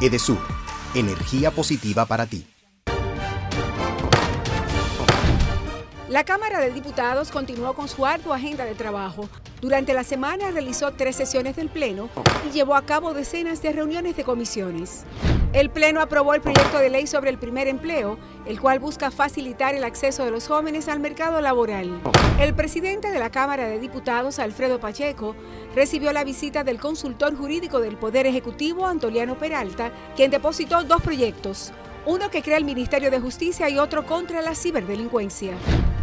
Edesur, energía positiva para ti. La Cámara de Diputados continuó con su ardua agenda de trabajo. Durante la semana realizó tres sesiones del Pleno y llevó a cabo decenas de reuniones de comisiones. El Pleno aprobó el proyecto de ley sobre el primer empleo, el cual busca facilitar el acceso de los jóvenes al mercado laboral. El presidente de la Cámara de Diputados, Alfredo Pacheco, recibió la visita del consultor jurídico del Poder Ejecutivo, Antoliano Peralta, quien depositó dos proyectos, uno que crea el Ministerio de Justicia y otro contra la ciberdelincuencia.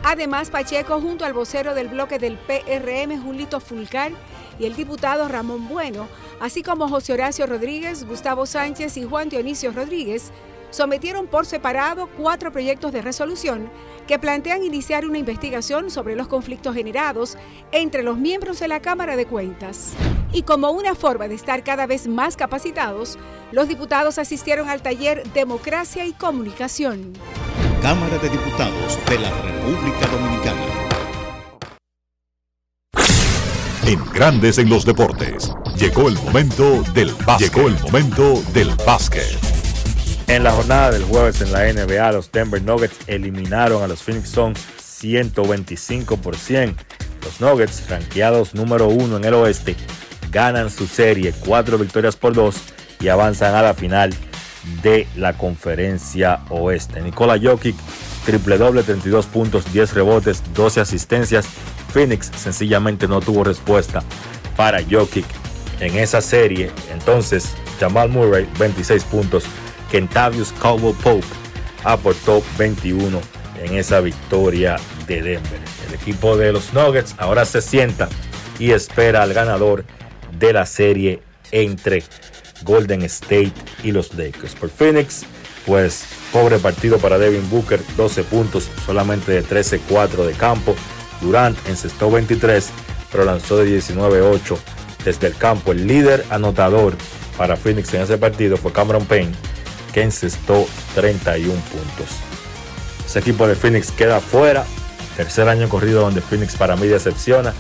Además, Pacheco, junto al vocero del bloque del PRM, Julito Fulcar, y el diputado Ramón Bueno, así como José Horacio Rodríguez, Gustavo Sánchez y Juan Dionisio Rodríguez, sometieron por separado cuatro proyectos de resolución que plantean iniciar una investigación sobre los conflictos generados entre los miembros de la Cámara de Cuentas. Y como una forma de estar cada vez más capacitados, los diputados asistieron al taller Democracia y Comunicación. Cámara de Diputados de la República Dominicana. En Grandes en los Deportes, llegó el momento del básquet. Llegó el momento del básquet. En la jornada del jueves en la NBA, los Denver Nuggets eliminaron a los Phoenix Suns 125 por 100. Los Nuggets, rankeados número uno en el oeste, ganan su serie, cuatro victorias por dos y avanzan a la final de la conferencia oeste. Nikola Jokic, triple doble, 32 puntos, 10 rebotes, 12 asistencias. Phoenix sencillamente no tuvo respuesta para Jokic en esa serie. Entonces, Jamal Murray, 26 puntos. Kentavious Caldwell Pope aportó 21 en esa victoria de Denver. El equipo de los Nuggets ahora se sienta y espera al ganador de la serie entre Golden State y los Lakers. Por Phoenix, pues pobre partido para Devin Booker, 12 puntos, solamente de 13-4 de campo. Durant encestó 23, pero lanzó de 19-8 desde el campo. El líder anotador para Phoenix en ese partido fue Cameron Payne, que encestó 31 puntos. Ese equipo de Phoenix queda fuera. Tercer año corrido donde Phoenix para mí decepciona.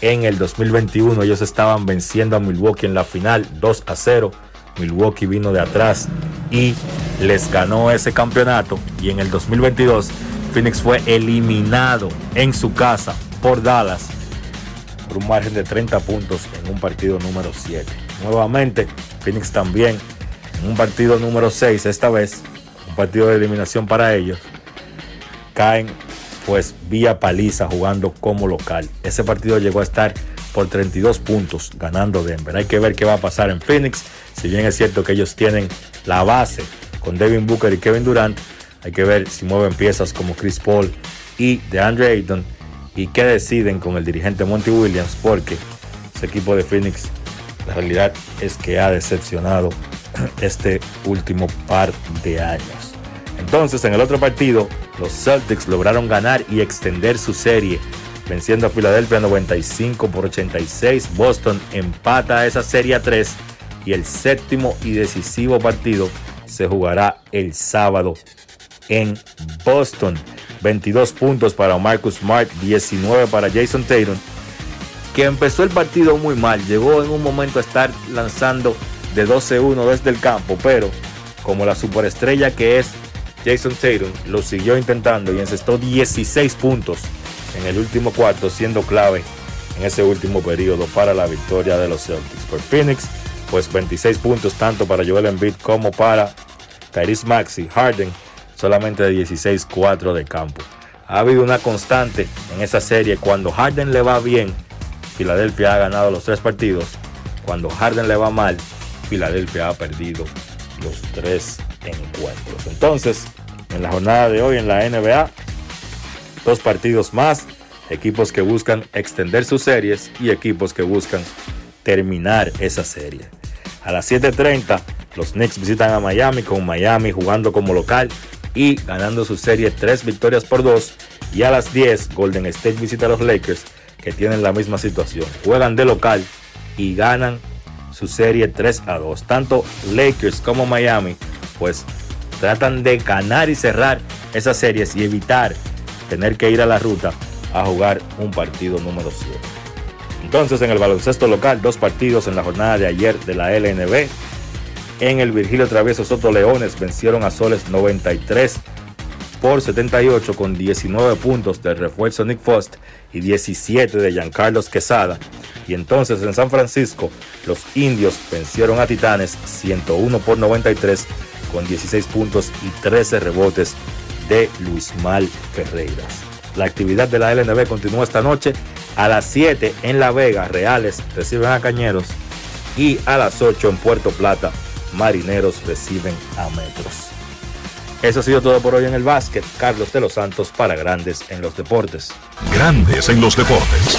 En el 2021 ellos estaban venciendo a Milwaukee en la final 2 a 0. Milwaukee vino de atrás y les ganó ese campeonato. Y en el 2022 Phoenix fue eliminado en su casa por Dallas por un margen de 30 puntos en un partido número 7. Nuevamente, Phoenix también en un partido número 6, esta vez, un partido de eliminación para ellos, caen pues vía paliza jugando como local. Ese partido llegó a estar por 32 puntos ganando Denver. Hay que ver qué va a pasar en Phoenix. Si bien es cierto que ellos tienen la base con Devin Booker y Kevin Durant, hay que ver si mueven piezas como Chris Paul y DeAndre Ayton y qué deciden con el dirigente Monty Williams porque ese equipo de Phoenix la realidad es que ha decepcionado este último par de años. Entonces, en el otro partido, los Celtics lograron ganar y extender su serie, venciendo a Filadelfia 95 por 86. Boston empata esa serie a 3 y el séptimo y decisivo partido se jugará el sábado en Boston. 22 puntos para Marcus Smart, 19 para Jason Tatum, que empezó el partido muy mal. Llegó en un momento a estar lanzando de 12-1 desde el campo, pero como la superestrella que es Jason Tatum, lo siguió intentando y encestó 16 puntos en el último cuarto, siendo clave en ese último periodo para la victoria de los Celtics. Por Phoenix, pues 26 puntos tanto para Joel Embiid como para Tyrese Maxi. Harden solamente de 16-4 de campo. Ha habido una constante en esa serie. Cuando Harden le va bien, Filadelfia ha ganado los tres partidos. Cuando Harden le va mal, Filadelfia ha perdido los tres encuentros. Entonces, en la jornada de hoy en la NBA, dos partidos más, equipos que buscan extender sus series y equipos que buscan terminar esa serie. A las 7.30, los Knicks visitan a Miami con Miami jugando como local y ganando su serie 3 victorias por 2. Y a las 10, Golden State visita a los Lakers que tienen la misma situación. Juegan de local y ganan su serie 3 a 2. Tanto Lakers como Miami pues tratan de ganar y cerrar esas series y evitar tener que ir a la ruta a jugar un partido número 7. Entonces en el baloncesto local, dos partidos en la jornada de ayer de la LNB. En el Virgilio Travieso Soto Leones vencieron a Soles 93 por 78 con 19 puntos del refuerzo Nick Fost y 17 de Giancarlos Quesada. Y entonces en San Francisco los indios vencieron a Titanes 101 por 93 con 16 puntos y 13 rebotes de Luis Mal Ferreiras. La actividad de la LNB continúa esta noche a las 7 en La Vega. Reales reciben a Cañeros y a las 8 en Puerto Plata. Marineros reciben a Metros. Eso ha sido todo por hoy en el básquet. Carlos de los Santos para Grandes en los Deportes. Grandes en los Deportes.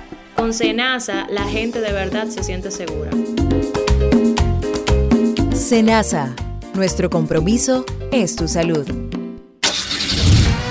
Con Senasa, la gente de verdad se siente segura. Senasa, nuestro compromiso es tu salud.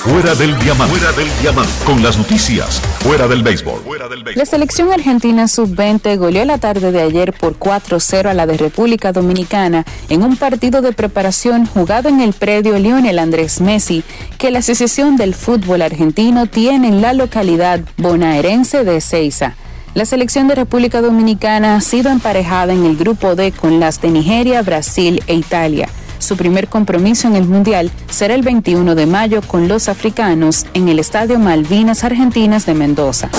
Fuera del diamante. Fuera del diamante. Con las noticias. Fuera del béisbol. La selección argentina sub-20 goleó la tarde de ayer por 4-0 a la de República Dominicana en un partido de preparación jugado en el predio Lionel Andrés Messi que la Asociación del Fútbol Argentino tiene en la localidad bonaerense de Ceiza. La selección de República Dominicana ha sido emparejada en el grupo D con las de Nigeria, Brasil e Italia. Su primer compromiso en el Mundial será el 21 de mayo con los africanos en el Estadio Malvinas Argentinas de Mendoza.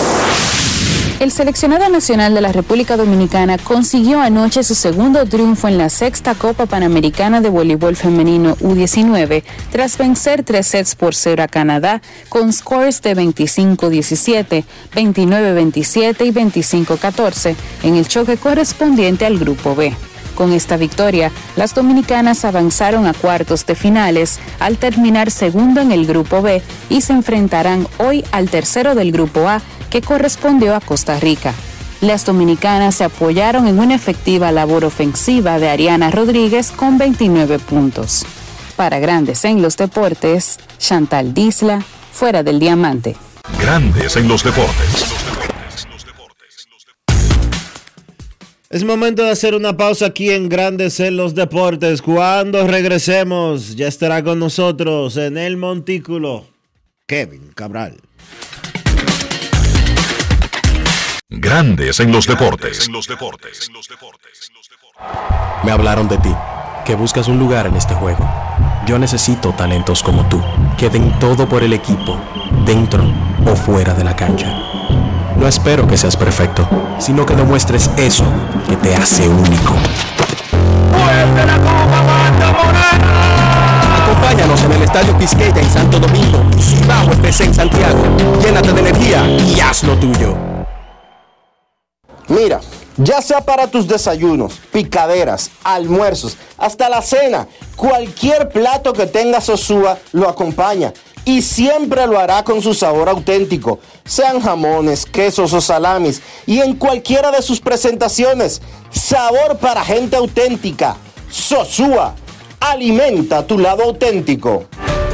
El seleccionado nacional de la República Dominicana consiguió anoche su segundo triunfo en la sexta Copa Panamericana de Voleibol Femenino U19 tras vencer tres sets por cero a Canadá con scores de 25-17, 29-27 y 25-14 en el choque correspondiente al Grupo B. Con esta victoria, las dominicanas avanzaron a cuartos de finales al terminar segundo en el Grupo B y se enfrentarán hoy al tercero del Grupo A que correspondió a Costa Rica. Las dominicanas se apoyaron en una efectiva labor ofensiva de Ariana Rodríguez con 29 puntos. Para Grandes en los Deportes, Chantal Disla, fuera del diamante. Grandes en los Deportes. Es momento de hacer una pausa aquí en Grandes en los Deportes. Cuando regresemos, ya estará con nosotros en el Montículo Kevin Cabral. Grandes en los deportes. Me hablaron de ti, que buscas un lugar en este juego. Yo necesito talentos como tú, que den todo por el equipo, dentro o fuera de la cancha. No espero que seas perfecto, sino que demuestres eso que te hace único. Acompáñanos en el Estadio Quisqueya en Santo Domingo y Cibao FC en Santiago. Llénate de energía y haz lo tuyo. Mira, ya sea para tus desayunos, picaderas, almuerzos, hasta la cena, cualquier plato que tenga Sosúa lo acompaña y siempre lo hará con su sabor auténtico, sean jamones, quesos o salamis y en cualquiera de sus presentaciones. Sabor para gente auténtica. Sosúa, alimenta tu lado auténtico.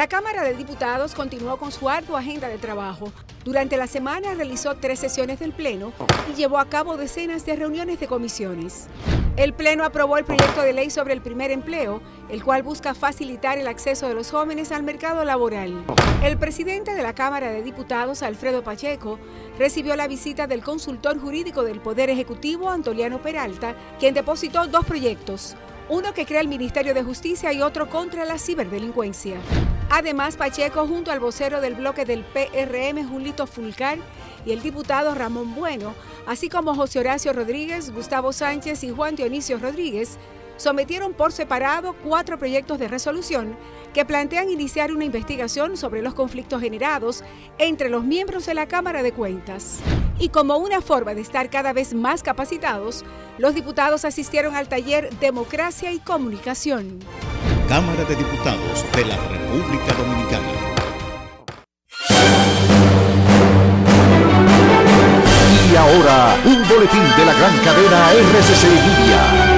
La Cámara de Diputados continuó con su ardua agenda de trabajo. Durante la semana realizó tres sesiones del Pleno y llevó a cabo decenas de reuniones de comisiones. El Pleno aprobó el proyecto de ley sobre el primer empleo, el cual busca facilitar el acceso de los jóvenes al mercado laboral. El presidente de la Cámara de Diputados, Alfredo Pacheco, recibió la visita del consultor jurídico del Poder Ejecutivo, Antoliano Peralta, quien depositó dos proyectos, uno que crea el Ministerio de Justicia y otro contra la ciberdelincuencia. Además, Pacheco, junto al vocero del bloque del PRM, Julito Fulcar, y el diputado Ramón Bueno, así como José Horacio Rodríguez, Gustavo Sánchez y Juan Dionisio Rodríguez, sometieron por separado cuatro proyectos de resolución que plantean iniciar una investigación sobre los conflictos generados entre los miembros de la Cámara de Cuentas. Y como una forma de estar cada vez más capacitados, los diputados asistieron al taller Democracia y Comunicación. Cámara de Diputados de la República Dominicana. Y ahora, un boletín de la gran cadena RCC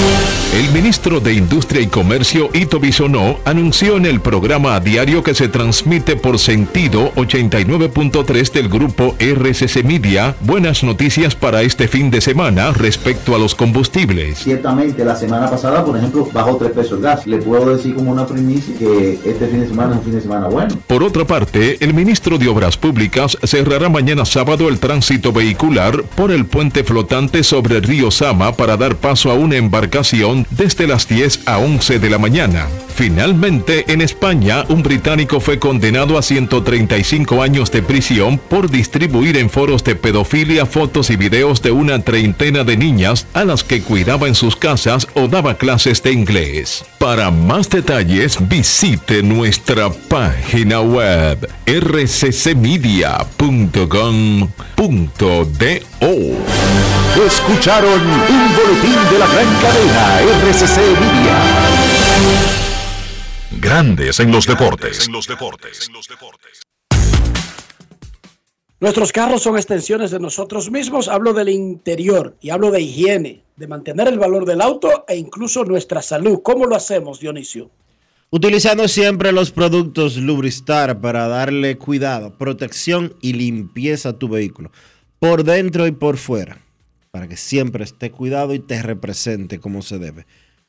Media. El ministro de Industria y Comercio, Ito Bisonó, anunció en el programa a diario que se transmite por sentido 89.3 del grupo RCC Media buenas noticias para este fin de semana respecto a los combustibles. Ciertamente, la semana pasada, por ejemplo, bajó 3 pesos el gas. Le puedo decir como una primicia que este fin de semana es un fin de semana bueno. Por otra parte, el ministro de Obras Públicas cerrará mañana sábado el tránsito vehicular por el puente flotante sobre el río Sama para dar paso a una embarcación desde las 10 a 11 de la mañana. Finalmente, en España, un británico fue condenado a 135 años de prisión por distribuir en foros de pedofilia fotos y videos de una treintena de niñas a las que cuidaba en sus casas o daba clases de inglés. Para más detalles, visite nuestra página web rccmedia.com.do. Escucharon un boletín de la gran cadena RCC Media. Grandes en los deportes. Nuestros carros son extensiones de nosotros mismos. Hablo del interior y hablo de higiene, de mantener el valor del auto e incluso nuestra salud. ¿Cómo lo hacemos, Dionisio? Utilizando siempre los productos Lubristar para darle cuidado, protección y limpieza a tu vehículo, por dentro y por fuera, para que siempre esté cuidado y te represente como se debe.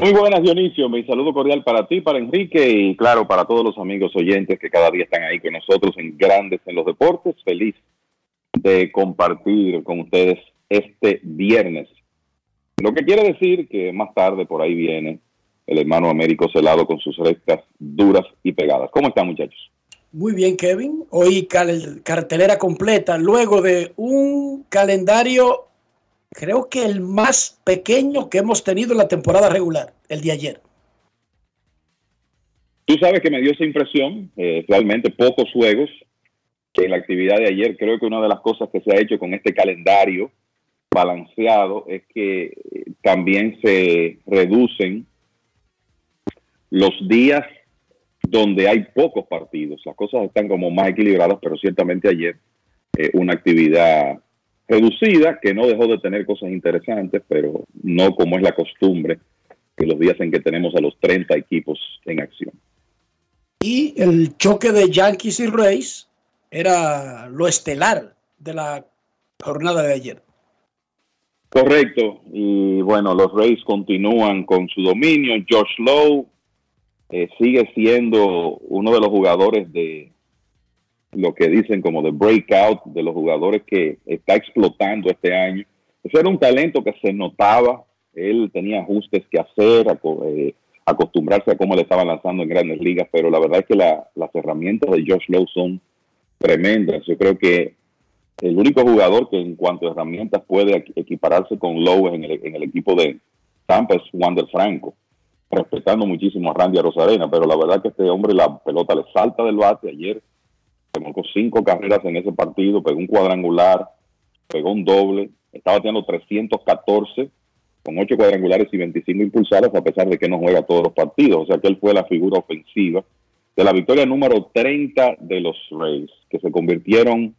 Muy buenas, Dionisio. Mi saludo cordial para ti, para Enrique y, claro, para todos los amigos oyentes que cada día están ahí con nosotros en Grandes en los Deportes. Feliz de compartir con ustedes este viernes. Lo que quiere decir que más tarde por ahí viene el hermano Américo Celado con sus rectas duras y pegadas. ¿Cómo están, muchachos? Muy bien, Kevin. Hoy cartelera completa, luego de un calendario, creo que el más pequeño que hemos tenido en la temporada regular, el de ayer. Tú sabes que me dio esa impresión, eh, realmente pocos juegos. En la actividad de ayer, creo que una de las cosas que se ha hecho con este calendario balanceado es que eh, también se reducen los días donde hay pocos partidos. Las cosas están como más equilibradas, pero ciertamente ayer eh, una actividad reducida que no dejó de tener cosas interesantes, pero no como es la costumbre que los días en que tenemos a los 30 equipos en acción. Y el choque de Yankees y Rays era lo estelar de la jornada de ayer. Correcto. Y bueno, los Rays continúan con su dominio. Josh Lowe eh, sigue siendo uno de los jugadores de lo que dicen como de breakout, de los jugadores que está explotando este año. Ese era un talento que se notaba, él tenía ajustes que hacer, eh, acostumbrarse a cómo le estaban lanzando en grandes ligas, pero la verdad es que las herramientas de Josh Lowe son tremendas. Yo creo que el único jugador que en cuanto a herramientas puede equipararse con Lowe en el, en el equipo de Tampa es Wander Franco respetando muchísimo a Randy Rosarena, pero la verdad que este hombre la pelota le salta del bate. Ayer marcó cinco carreras en ese partido, pegó un cuadrangular, pegó un doble, estaba teniendo 314 con ocho cuadrangulares y 25 impulsados, a pesar de que no juega todos los partidos. O sea que él fue la figura ofensiva de la victoria número 30 de los Rays, que se convirtieron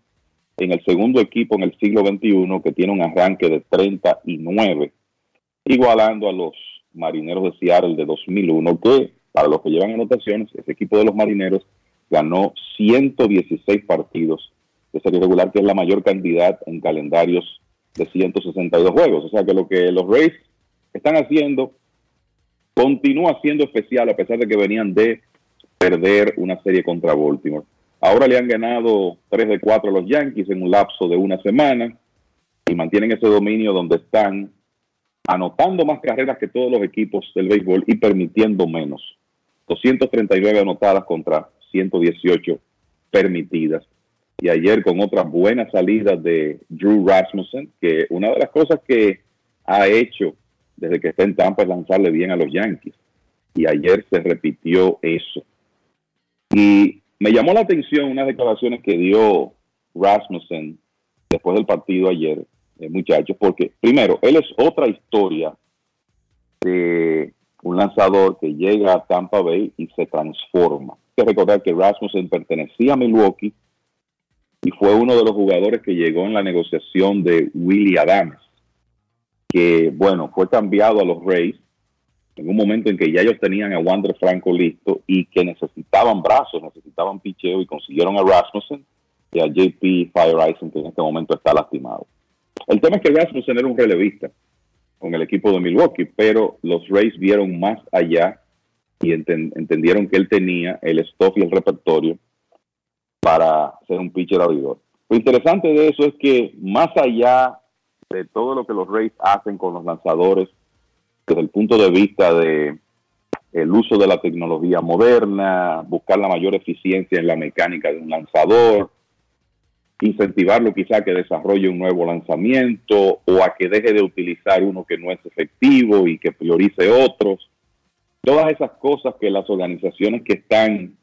en el segundo equipo en el siglo XXI que tiene un arranque de 39, igualando a los Marineros de Seattle de 2001, que para los que llevan anotaciones, ese equipo de los Marineros ganó 116 partidos de serie regular, que es la mayor cantidad en calendarios de 162 juegos. O sea que lo que los Rays están haciendo continúa siendo especial a pesar de que venían de perder una serie contra Baltimore. Ahora le han ganado 3 de 4 a los Yankees en un lapso de una semana y mantienen ese dominio donde están anotando más carreras que todos los equipos del béisbol y permitiendo menos. 239 anotadas contra 118 permitidas. Y ayer con otras buenas salidas de Drew Rasmussen, que una de las cosas que ha hecho desde que está en Tampa es lanzarle bien a los Yankees. Y ayer se repitió eso. Y me llamó la atención unas declaraciones que dio Rasmussen después del partido ayer, eh, muchachos, porque primero, él es otra historia de un lanzador que llega a Tampa Bay y se transforma. Recordar que Rasmussen pertenecía a Milwaukee y fue uno de los jugadores que llegó en la negociación de Willie Adams, que, bueno, fue cambiado a los Rays en un momento en que ya ellos tenían a Wander Franco listo y que necesitaban brazos, necesitaban picheo y consiguieron a Rasmussen y a JP Fire que en este momento está lastimado. El tema es que Rasmussen era un relevista con el equipo de Milwaukee, pero los Rays vieron más allá y entendieron que él tenía el stock y el repertorio para ser un pitcher abridor. Lo interesante de eso es que más allá de todo lo que los Rays hacen con los lanzadores, desde el punto de vista de el uso de la tecnología moderna, buscar la mayor eficiencia en la mecánica de un lanzador, incentivarlo quizá a que desarrolle un nuevo lanzamiento o a que deje de utilizar uno que no es efectivo y que priorice otros. Todas esas cosas que las organizaciones que están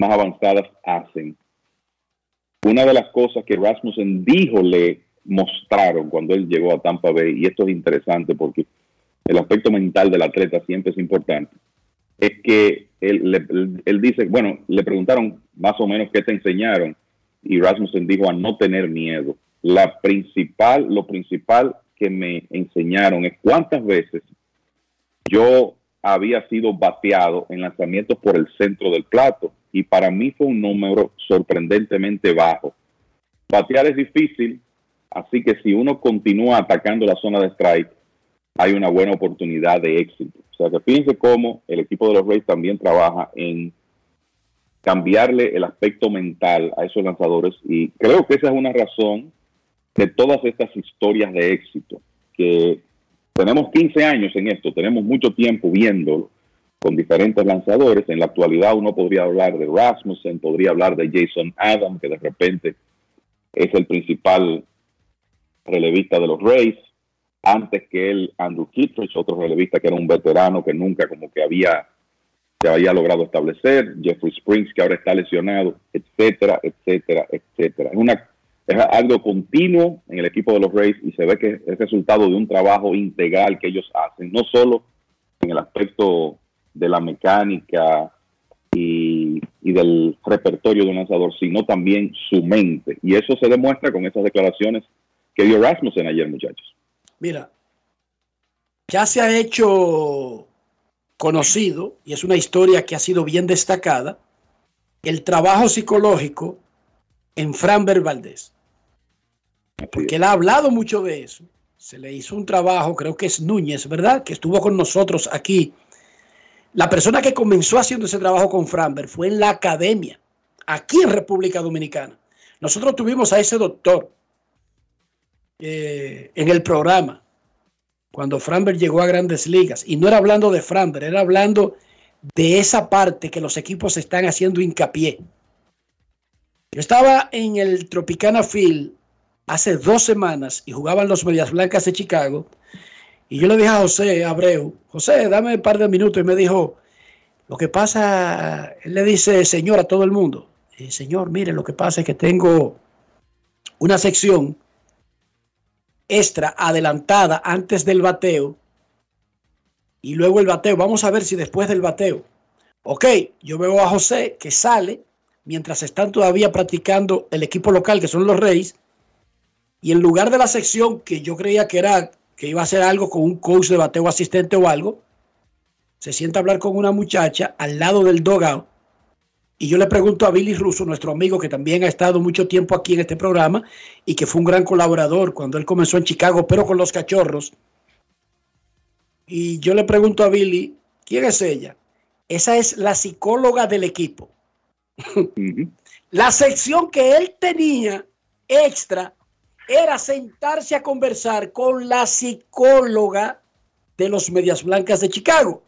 más avanzadas hacen. Una de las cosas que Rasmussen dijo le mostraron cuando él llegó a Tampa Bay, y esto es interesante porque el aspecto mental del atleta siempre es importante, es que él, él dice, bueno, le preguntaron más o menos qué te enseñaron y Rasmussen dijo a no tener miedo. La principal, lo principal que me enseñaron es cuántas veces yo había sido bateado en lanzamientos por el centro del plato y para mí fue un número sorprendentemente bajo. Batear es difícil, así que si uno continúa atacando la zona de strike, hay una buena oportunidad de éxito. O sea que fíjense cómo el equipo de los Rays también trabaja en cambiarle el aspecto mental a esos lanzadores y creo que esa es una razón de todas estas historias de éxito, que tenemos 15 años en esto, tenemos mucho tiempo viéndolo con diferentes lanzadores. En la actualidad uno podría hablar de Rasmussen, podría hablar de Jason Adam, que de repente es el principal relevista de los Rays. Antes que él, Andrew Kittredge, otro relevista que era un veterano que nunca como que había se había logrado establecer, Jeffrey Springs que ahora está lesionado, etcétera, etcétera, etcétera. Es una es algo continuo en el equipo de los Rays y se ve que es resultado de un trabajo integral que ellos hacen, no solo en el aspecto de la mecánica y, del repertorio de un lanzador, sino también su mente. Y eso se demuestra con esas declaraciones que dio Rasmussen ayer, muchachos. Mira, ya se ha hecho conocido, y es una historia que ha sido bien destacada, el trabajo psicológico en Fran Valdés. Porque él ha hablado mucho de eso. Se le hizo un trabajo, creo que es Núñez, ¿verdad? Que estuvo con nosotros aquí. La persona que comenzó haciendo ese trabajo con Framberg fue en la academia, aquí en República Dominicana. Nosotros tuvimos a ese doctor eh, en el programa cuando Framberg llegó a grandes ligas. Y no era hablando de Framberg, era hablando de esa parte que los equipos están haciendo hincapié. Yo estaba en el Tropicana Field hace dos semanas y jugaban los Medias Blancas de Chicago. Y yo le dije a José Abreu, José, dame un par de minutos. Y me dijo, lo que pasa, él le dice señor a todo el mundo. señor, mire, lo que pasa es que tengo una sección extra adelantada antes del bateo y luego el bateo. Vamos a ver si después del bateo. Ok, yo veo a José que sale mientras están todavía practicando el equipo local, que son los Reyes, y en lugar de la sección que yo creía que era que iba a hacer algo con un coach de bateo asistente o algo, se sienta a hablar con una muchacha al lado del dogout. Y yo le pregunto a Billy Russo, nuestro amigo que también ha estado mucho tiempo aquí en este programa y que fue un gran colaborador cuando él comenzó en Chicago, pero con los cachorros. Y yo le pregunto a Billy, ¿quién es ella? Esa es la psicóloga del equipo. la sección que él tenía extra era sentarse a conversar con la psicóloga de los Medias Blancas de Chicago.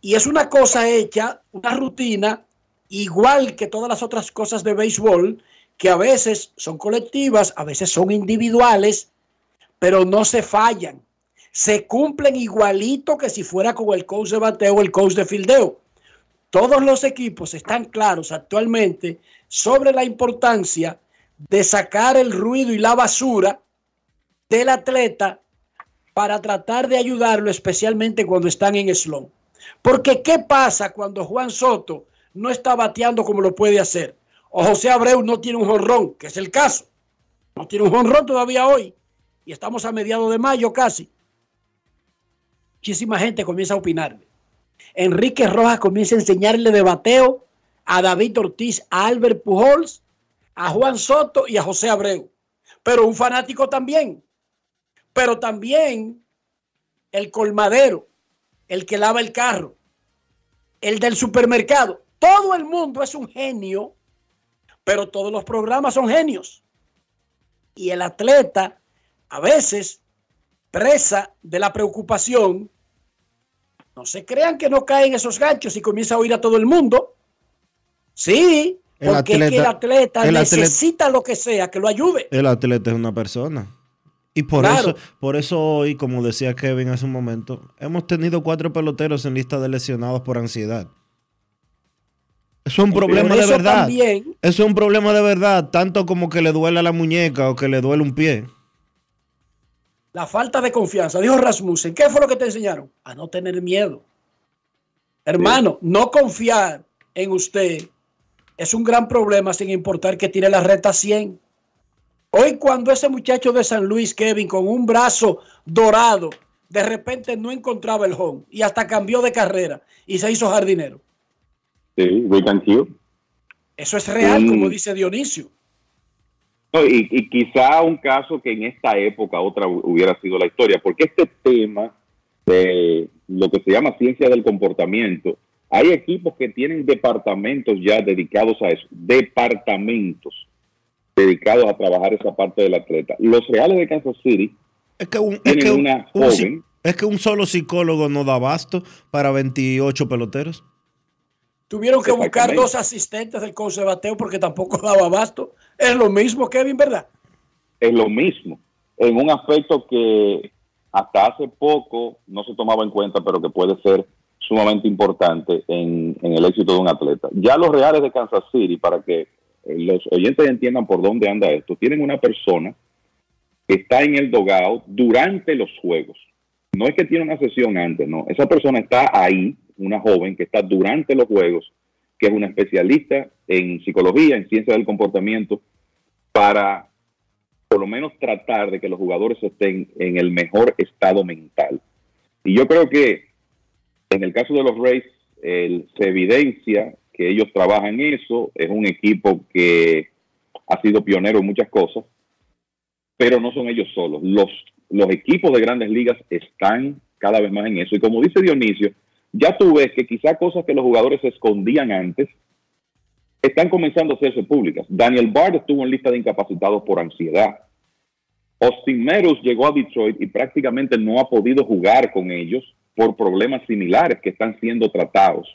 Y es una cosa hecha, una rutina, igual que todas las otras cosas de béisbol, que a veces son colectivas, a veces son individuales, pero no se fallan. Se cumplen igualito que si fuera con el coach de bateo o el coach de fildeo. Todos los equipos están claros actualmente sobre la importancia de sacar el ruido y la basura del atleta para tratar de ayudarlo, especialmente cuando están en slump. Porque ¿qué pasa cuando Juan Soto no está bateando como lo puede hacer? O José Abreu no tiene un jonrón, que es el caso. No tiene un jonrón todavía hoy. Y estamos a mediados de mayo casi. Muchísima gente comienza a opinarle. Enrique Rojas comienza a enseñarle de bateo a David Ortiz, a Albert Pujols a Juan Soto y a José Abreu, pero un fanático también, pero también el colmadero, el que lava el carro, el del supermercado. Todo el mundo es un genio, pero todos los programas son genios. Y el atleta, a veces, presa de la preocupación, no se crean que no caen esos ganchos y comienza a oír a todo el mundo. Sí, porque el atleta, necesita lo que sea que lo ayude. El atleta es una persona. Y por eso, por eso hoy, como decía Kevin hace un momento, hemos tenido cuatro peloteros en lista de lesionados por ansiedad. Eso es un problema de verdad. eso es un problema de verdad, tanto como que le duele la muñeca o que le duele un pie. La falta de confianza. Dijo Rasmussen, ¿qué fue lo que te enseñaron? A no tener miedo. Hermano, no confiar en usted es un gran problema sin importar que tire la reta 100. Hoy cuando ese muchacho de San Luis, Kevin, con un brazo dorado, de repente no encontraba el home y hasta cambió de carrera y se hizo jardinero. Sí, muy tranquilo. Eso es real, como dice Dionisio. y, y, quizá un caso que en esta época otra hubiera sido la historia, porque este tema de lo que se llama ciencia del comportamiento hay equipos que tienen departamentos ya dedicados a eso, departamentos dedicados a trabajar esa parte del atleta. Los Reales de Kansas City es que un, tienen una joven. Es que un solo psicólogo no da abasto para 28 peloteros. Tuvieron que buscar dos asistentes del coach de bateo porque tampoco daba abasto. Es lo mismo, Kevin, ¿verdad? Es lo mismo. En un aspecto que hasta hace poco no se tomaba en cuenta, pero que puede ser sumamente importante en, en el éxito de un atleta. Ya los Reales de Kansas City, para que eh, los oyentes entiendan por dónde anda esto, tienen una persona que está en el dogado durante los juegos. No es que tiene una sesión antes, no. Esa persona está ahí, una joven que está durante los juegos, que es una especialista en psicología, en ciencia del comportamiento, para por lo menos tratar de que los jugadores estén en el mejor estado mental. Y yo creo que en el caso de los Rays, se evidencia que ellos trabajan en eso, es un equipo que ha sido pionero en muchas cosas, pero no son ellos solos. Los, equipos de grandes ligas están cada vez más en eso. Y como dice Dionisio, ya tú ves que quizá cosas que los jugadores escondían antes están comenzando a hacerse públicas. Daniel Bard estuvo en lista de incapacitados por ansiedad. Austin Meadows llegó a Detroit y prácticamente no ha podido jugar con ellos por problemas similares que están siendo tratados.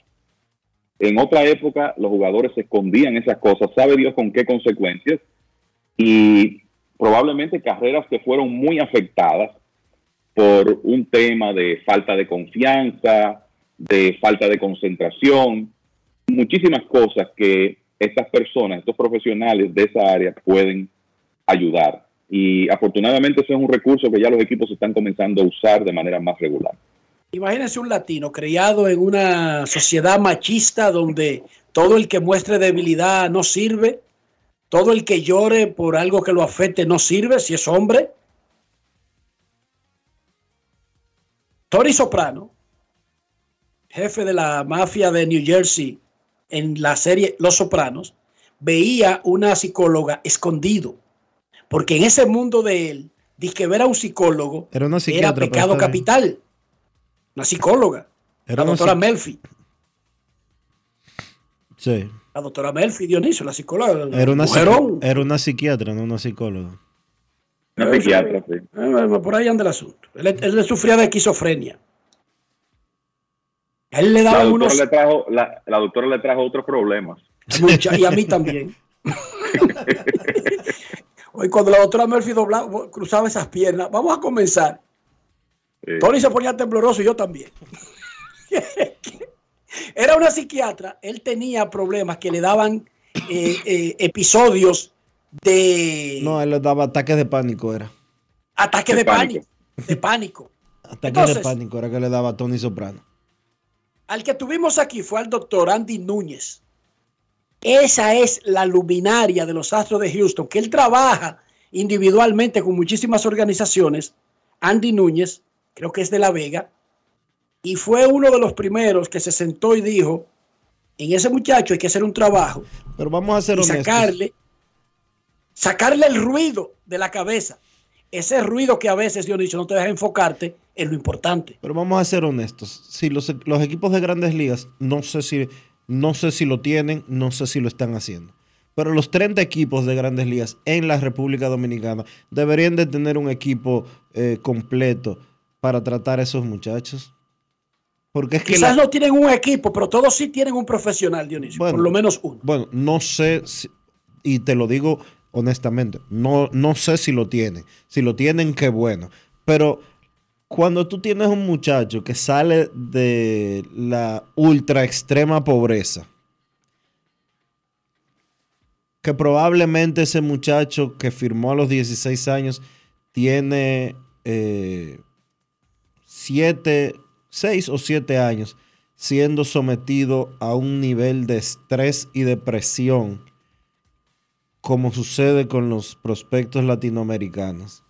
En otra época, los jugadores escondían esas cosas, sabe Dios con qué consecuencias, y probablemente carreras que fueron muy afectadas por un tema de falta de confianza, de falta de concentración, muchísimas cosas que estas personas, estos profesionales de esa área pueden ayudar. Y afortunadamente eso es un recurso que ya los equipos están comenzando a usar de manera más regular. Imagínense un latino criado en una sociedad machista donde todo el que muestre debilidad no sirve, todo el que llore por algo que lo afecte no sirve si es hombre. Tony Soprano, jefe de la mafia de New Jersey en la serie Los Sopranos, veía una psicóloga escondido, porque en ese mundo de él, que ver a un psicólogo era, pecado capital una psicóloga, la doctora Melfi. Sí. La doctora Melfi Dionisio, la psicóloga. Era una, era una psiquiatra, no una psicóloga. Una psiquiatra, sí. Eh, por ahí anda el asunto. Él, él sufría de esquizofrenia. él le daba la unos. Le trajo, la, la, doctora le trajo otros problemas. y a mí también. Hoy, cuando la doctora Melfi doblaba, cruzaba esas piernas, vamos a comenzar. Tony se ponía tembloroso y yo también. Era una psiquiatra, él tenía problemas que le daban eh, eh, episodios de... No, él le daba ataques de pánico, era. Ataques de, pánico. De pánico. ataques de pánico era que le daba a Tony Soprano. Al que tuvimos aquí fue al doctor Andy Núñez. Esa es la luminaria de los Astros de Houston, que él trabaja individualmente con muchísimas organizaciones. Andy Núñez creo que es de La Vega, y fue uno de los primeros que se sentó y dijo, en ese muchacho hay que hacer un trabajo. Pero vamos a hacer y sacarle, sacarle el ruido de la cabeza. Ese ruido que a veces, Dionisio, no te deja enfocarte en lo importante. Pero vamos a ser honestos. Si los, los equipos de grandes ligas, no sé, si, no sé si lo tienen, no sé si lo están haciendo. Pero los 30 equipos de grandes ligas en la República Dominicana deberían de tener un equipo eh, completo para tratar a esos muchachos? Porque es que Quizás no tienen un equipo, pero todos sí tienen un profesional, Dionisio, por lo menos uno. Bueno, no sé, y te lo digo honestamente, no, no sé si lo tienen. Si lo tienen, qué bueno. Pero cuando tú tienes un muchacho que sale de la ultra extrema pobreza, que probablemente ese muchacho que firmó a los 16 años tiene eh, siete, seis o siete años siendo sometido a un nivel de estrés y depresión como sucede con los prospectos latinoamericanos.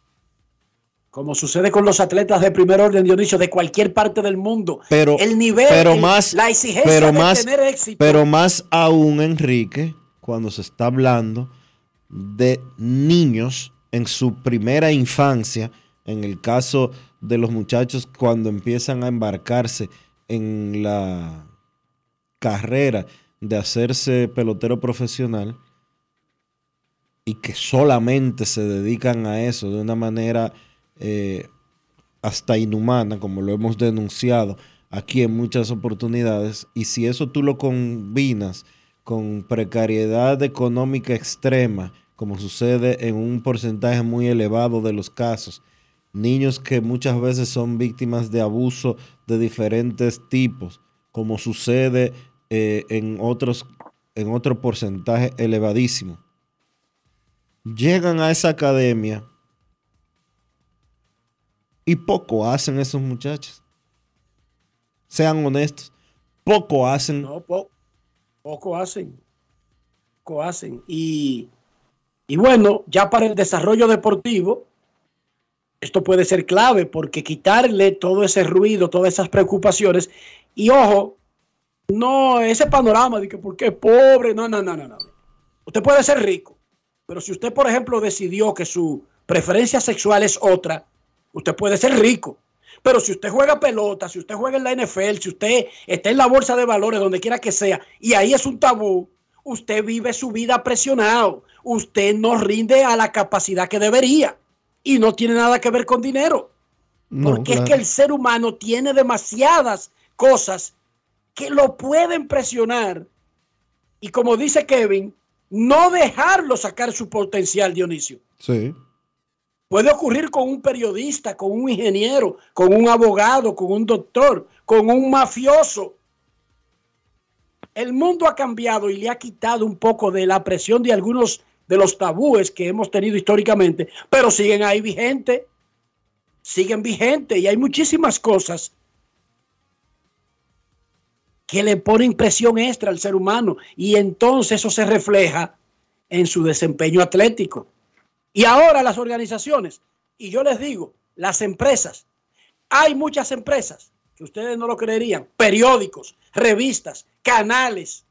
Como sucede con los atletas de primer orden, Dionisio, de cualquier parte del mundo. Pero, el nivel, pero más, la exigencia pero de más, tener éxito. Pero más aún, Enrique, cuando se está hablando de niños en su primera infancia, en el caso de los muchachos cuando empiezan a embarcarse en la carrera de hacerse pelotero profesional y que solamente se dedican a eso de una manera eh, hasta inhumana, como lo hemos denunciado aquí en muchas oportunidades, y si eso tú lo combinas con precariedad económica extrema, como sucede en un porcentaje muy elevado de los casos, niños que muchas veces son víctimas de abuso de diferentes tipos, como sucede eh, en, otros, en otro porcentaje elevadísimo. Llegan a esa academia y poco hacen esos muchachos. Sean honestos, poco hacen. Poco hacen. Poco hacen. Y, y bueno, ya para el desarrollo deportivo, esto puede ser clave porque quitarle todo ese ruido, todas esas preocupaciones. Y ojo, no ese panorama de que porque es pobre, no, no, no, no, no. Usted puede ser rico, pero si usted, por ejemplo, decidió que su preferencia sexual es otra, usted puede ser rico. Pero si usted juega pelota, si usted juega en la NFL, si usted está en la bolsa de valores, donde quiera que sea, y ahí es un tabú, usted vive su vida presionado. Usted no rinde a la capacidad que debería y no tiene nada que ver con dinero. porque es que el ser humano tiene demasiadas cosas que lo pueden presionar. Y como dice Kevin, no dejarlo sacar su potencial, Dionisio. Sí. Puede ocurrir con un periodista, con un ingeniero, con un abogado, con un doctor, con un mafioso. El mundo ha cambiado y le ha quitado un poco de la presión de algunos de los tabúes que hemos tenido históricamente, pero siguen ahí vigentes, siguen vigentes y hay muchísimas cosas que le ponen presión extra al ser humano y entonces eso se refleja en su desempeño atlético. Y ahora las organizaciones, y yo les digo, las empresas, hay muchas empresas que ustedes no lo creerían, periódicos, revistas, canales,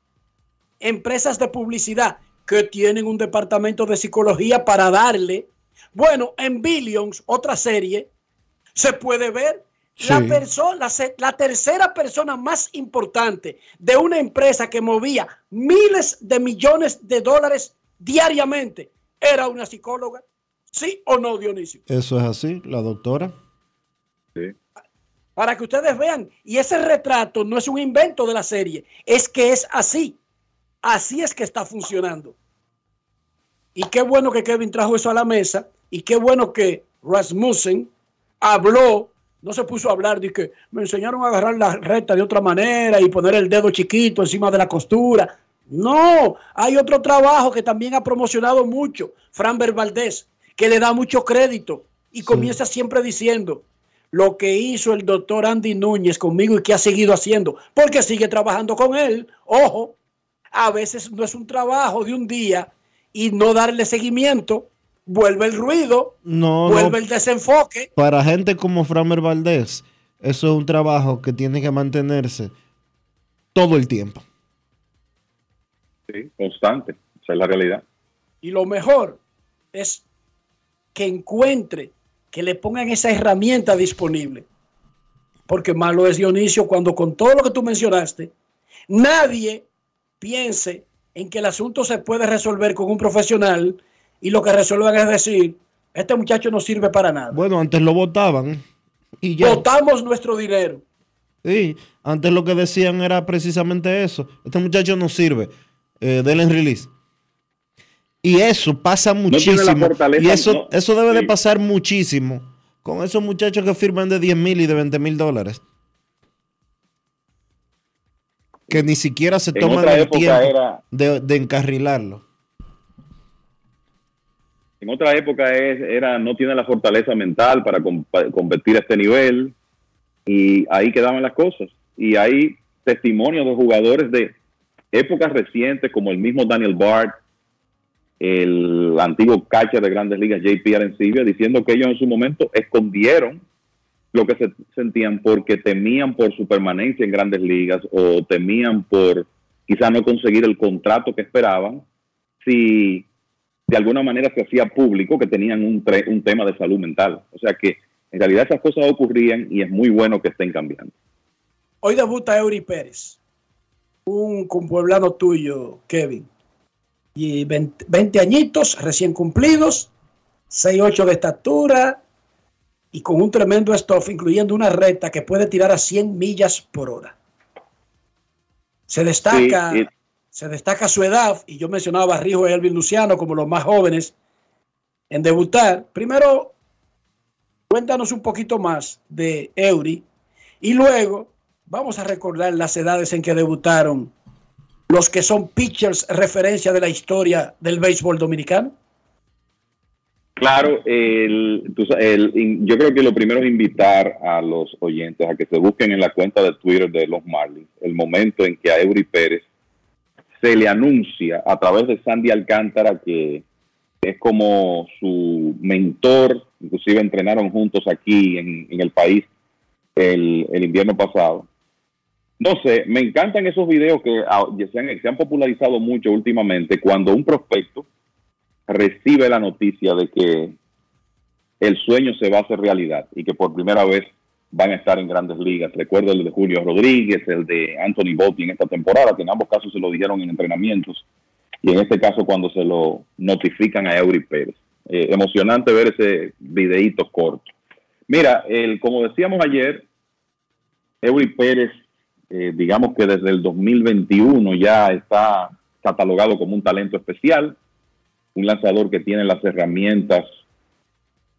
empresas de publicidad que tienen un departamento de psicología para darle. Bueno, en Billions, otra serie, se puede ver la, persona, la, tercera persona más importante de una empresa que movía miles de millones de dólares diariamente era una psicóloga. ¿Sí o no, Dionisio? Eso es así, la doctora. Sí. Para que ustedes vean, y ese retrato no es un invento de la serie, es que es así. Así es que está funcionando. Y qué bueno que Kevin trajo eso a la mesa, y qué bueno que Rasmussen habló no se puso a hablar de que me enseñaron a agarrar la recta de otra manera y poner el dedo chiquito encima de la costura. No, hay otro trabajo que también ha promocionado mucho, Fran Valdés, que le da mucho crédito y comienza siempre diciendo lo que hizo el doctor Andy Núñez conmigo y que ha seguido haciendo, porque sigue trabajando con él. Ojo, a veces no es un trabajo de un día y no darle seguimiento, vuelve el ruido, vuelve el desenfoque. Para gente como Framer Valdés, eso es un trabajo que tiene que mantenerse todo el tiempo. Sí, constante, esa es la realidad. Y lo mejor es que encuentre, que le pongan esa herramienta disponible. Porque malo es Dionisio cuando con todo lo que tú mencionaste, nadie piense en que el asunto se puede resolver con un profesional y lo que resuelven es decir, este muchacho no sirve para nada. Bueno, antes lo votaban y ya. Votamos nuestro dinero. Sí, antes lo que decían era precisamente eso. Este muchacho no sirve. Eh, denle release. Y eso pasa muchísimo. y eso, eso debe de pasar muchísimo con esos muchachos que firman de 10 mil y de 20 mil dólares. Que ni siquiera se toman el tiempo de, de encarrilarlo en otra época es, era no tiene la fortaleza mental para competir a este nivel y ahí quedaban las cosas. Y hay testimonios de jugadores de épocas recientes como el mismo Daniel Bart, el antiguo catcher de grandes ligas JP Arencibia, diciendo que ellos en su momento escondieron lo que se sentían porque temían por su permanencia en grandes ligas o temían por quizá no conseguir el contrato que esperaban si de alguna manera se hacía público que tenían un, un tema de salud mental. O sea que en realidad esas cosas ocurrían y es muy bueno que estén cambiando. Hoy debuta Eury Pérez, un compueblano tuyo, Kevin. Y 20, añitos recién cumplidos, 6'8 de estatura, y con un tremendo stuff, incluyendo una recta que puede tirar a 100 millas por hora. Se destaca, Sí, se destaca su edad, y yo mencionaba a Barrijo y Elvin Luciano como los más jóvenes en debutar. Primero, cuéntanos un poquito más de Eury, y luego vamos a recordar las edades en que debutaron los que son pitchers referencia de la historia del béisbol dominicano. Claro, el, el- yo creo que lo primero es invitar a los oyentes a que se busquen en la cuenta de Twitter de los Marlins el momento en que a Eury Pérez se le anuncia a través de Sandy Alcántara que es como su mentor, inclusive entrenaron juntos aquí en, el país el, el invierno pasado. No sé, me encantan esos videos que ah, se han popularizado mucho últimamente cuando un prospecto recibe la noticia de que el sueño se va a hacer realidad y que por primera vez van a estar en grandes ligas. Recuerdo el de Julio Rodríguez, el de Anthony Botti en esta temporada, que en ambos casos se lo dijeron en entrenamientos, y en este caso cuando se lo notifican a Eury Pérez. Eh, emocionante ver ese videíto corto. Mira, el, como decíamos ayer, Eury Pérez, eh, digamos que desde el 2021 ya está catalogado como un talento especial, un lanzador que tiene las herramientas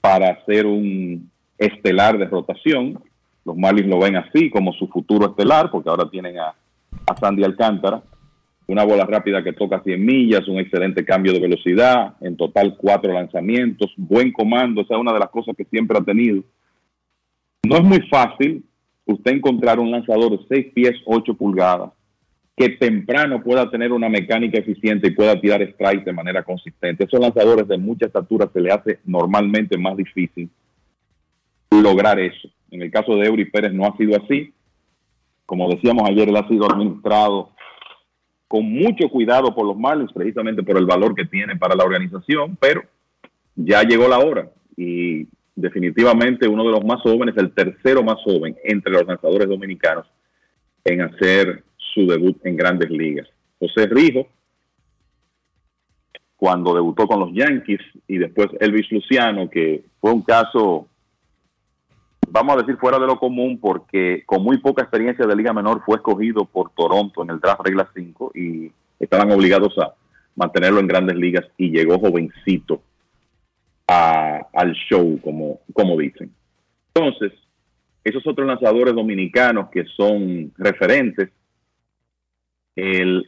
para ser un estelar de rotación. Los Marlins lo ven así como su futuro estelar, porque ahora tienen a, a Sandy Alcántara. Una bola rápida que toca 100 millas, un excelente cambio de velocidad, en total cuatro lanzamientos, buen comando, esa es una de las cosas que siempre ha tenido. No es muy fácil usted encontrar un lanzador de 6 pies, 8 pulgadas, que temprano pueda tener una mecánica eficiente y pueda tirar strike de manera consistente. Esos lanzadores de mucha estatura se le hace normalmente más difícil lograr eso. En el caso de Eury Pérez no ha sido así. Como decíamos ayer, él ha sido administrado con mucho cuidado por los Marlins, precisamente por el valor que tiene para la organización, pero ya llegó la hora y definitivamente uno de los más jóvenes, el tercero más joven entre los lanzadores dominicanos en hacer su debut en grandes ligas. José Rijo, cuando debutó con los Yankees, y después Elvis Luciano, que fue un caso, vamos a decir, fuera de lo común, porque con muy poca experiencia de Liga Menor fue escogido por Toronto en el draft regla 5 y estaban obligados a mantenerlo en grandes ligas y llegó jovencito a- al show, como, como dicen. Entonces, esos otros lanzadores dominicanos que son referentes, el,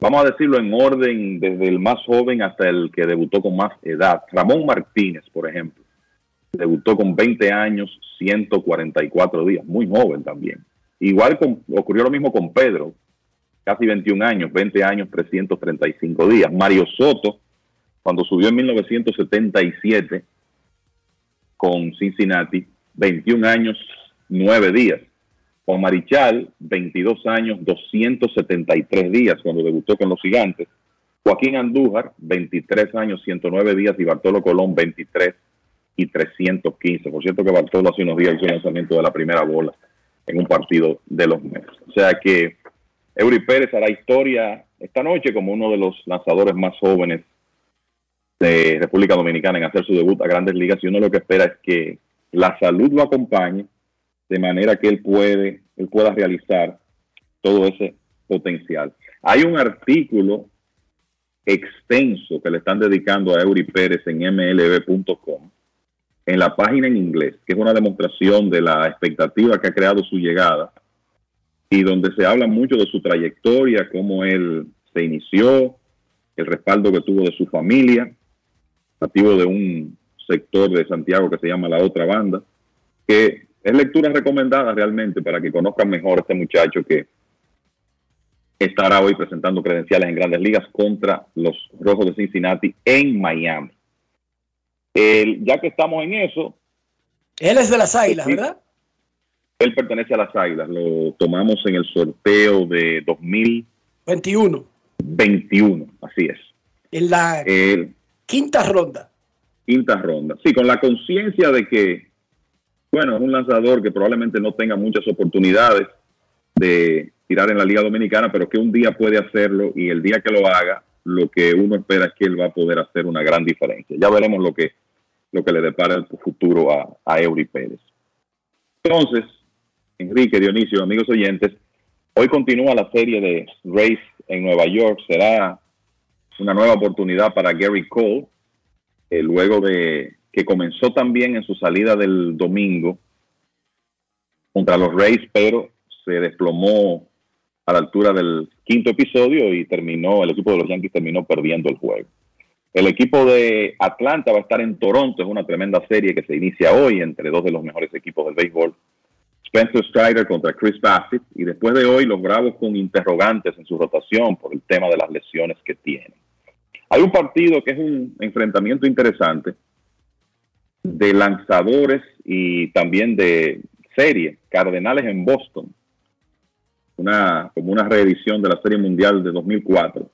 vamos a decirlo en orden desde el más joven hasta el que debutó con más edad. Ramón Martínez, por ejemplo, debutó con 20 años, 144 días, muy joven también. Igual con- ocurrió lo mismo con Pedro, casi 21 años, 20 años, 335 días. Mario Soto, cuando subió en 1977 con Cincinnati, 21 años, 9 días. Juan Marichal, 22 años, 273 días cuando debutó con los gigantes. Joaquín Andújar, 23 años, 109 días. Y Bartolo Colón, 23 y 315. Por cierto que Bartolo hace unos días hizo el lanzamiento de la primera bola en un partido de los meses. O sea que Eury Pérez hará historia esta noche como uno de los lanzadores más jóvenes de República Dominicana en hacer su debut a grandes ligas y uno lo que espera es que la salud lo acompañe de manera que él puede él pueda realizar todo ese potencial. Hay un artículo extenso que le están dedicando a Eury Pérez en mlb.com en la página en inglés, que es una demostración de la expectativa que ha creado su llegada y donde se habla mucho de su trayectoria, cómo él se inició, el respaldo que tuvo de su familia, nativo de un sector de Santiago que se llama La Otra Banda, que es lectura recomendada realmente para que conozcan mejor a este muchacho que estará hoy presentando credenciales en grandes ligas contra los Rojos de Cincinnati en Miami. El- ya que estamos en eso, Él es de las águilas, Sí. ¿verdad? él pertenece a las Águilas, lo tomamos en el sorteo de 2021, 21. así es. En la El, quinta ronda. quinta ronda. Sí, con la conciencia de que, bueno, es un lanzador que probablemente no tenga muchas oportunidades de tirar en la Liga Dominicana, pero que un día puede hacerlo y el día que lo haga, lo que uno espera es que él va a poder hacer una gran diferencia. Ya veremos lo que lo que le depara el futuro a, a Eury Pérez. Entonces, Enrique, Dionisio, amigos oyentes, hoy continúa la serie de Race en Nueva York. Será una nueva oportunidad para Gary Cole, eh, luego de que comenzó también en su salida del domingo contra los Rays, pero se desplomó a la altura del quinto episodio y terminó, el equipo de los Yankees terminó perdiendo el juego. El equipo de Atlanta va a estar en Toronto, es una tremenda serie que se inicia hoy entre dos de los mejores equipos del béisbol. Spencer Strider contra Chris Bassett y después de hoy los Bravos con interrogantes en su rotación por el tema de las lesiones que tienen. Hay un partido que es un enfrentamiento interesante de lanzadores y también de serie, Cardenales en Boston, una, como una reedición de la Serie Mundial de 2004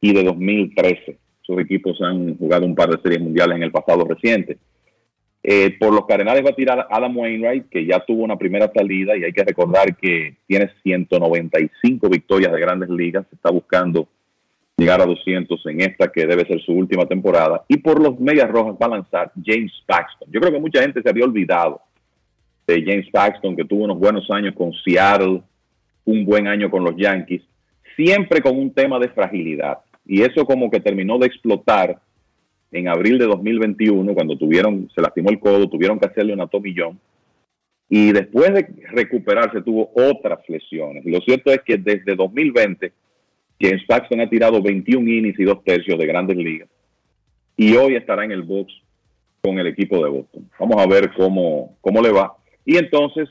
y de 2013. Sus equipos han jugado un par de series mundiales en el pasado reciente. Eh, por los Cardenales va a tirar Adam Wainwright, que ya tuvo una primera salida y hay que recordar que tiene 195 victorias de grandes ligas. Está buscando llegar a 200 en esta que debe ser su última temporada. Y por los Medias Rojas va a lanzar James Paxton. Yo creo que mucha gente se había olvidado de James Paxton, que tuvo unos buenos años con Seattle, un buen año con los Yankees, siempre con un tema de fragilidad. Y eso como que terminó de explotar en abril de 2021, cuando tuvieron, se lastimó el codo, tuvieron que hacerle una tomillón. Y después de recuperarse tuvo otras lesiones. Y lo cierto es que desde 2020, James Paxton ha tirado 21 innings y dos tercios de grandes ligas. Y hoy estará en el box con el equipo de Boston. Vamos a ver cómo, cómo le va. Y entonces,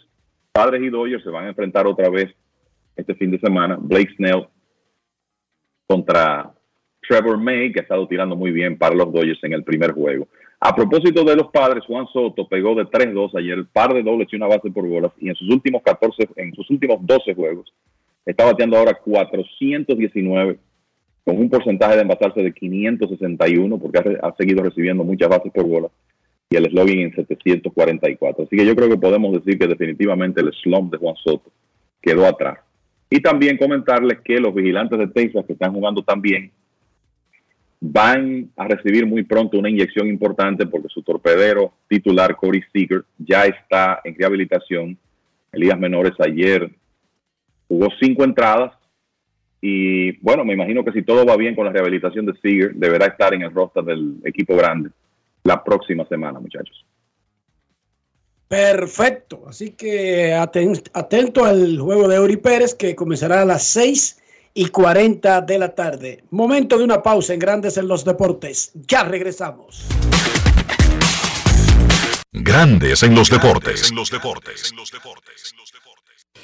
Padres y Dodgers se van a enfrentar otra vez este fin de semana. Blake Snell contra Trevor May, que ha estado tirando muy bien para los Dodgers en el primer juego. A propósito de los padres, Juan Soto pegó de 3-2 ayer, par de dobles y una base por bolas, y en sus últimos 14, en sus últimos 12 juegos, está bateando ahora 419, con un porcentaje de envasarse de 561, porque ha, seguido recibiendo muchas bases por bolas, y el slogan en 744. Así que yo creo que podemos decir que definitivamente el slump de Juan Soto quedó atrás. Y también comentarles que los vigilantes de Texas que están jugando también van a recibir muy pronto una inyección importante porque su torpedero titular, Corey Seager, ya está en rehabilitación. Elías Menores ayer jugó cinco entradas y bueno, me imagino que si todo va bien con la rehabilitación de Seager, deberá estar en el roster del equipo grande la próxima semana, muchachos. Perfecto, así que atento al juego de Ori Pérez que comenzará a las 6 y 40 de la tarde. Momento de una pausa en Grandes en los Deportes. Ya regresamos. Grandes en los deportes. En los deportes.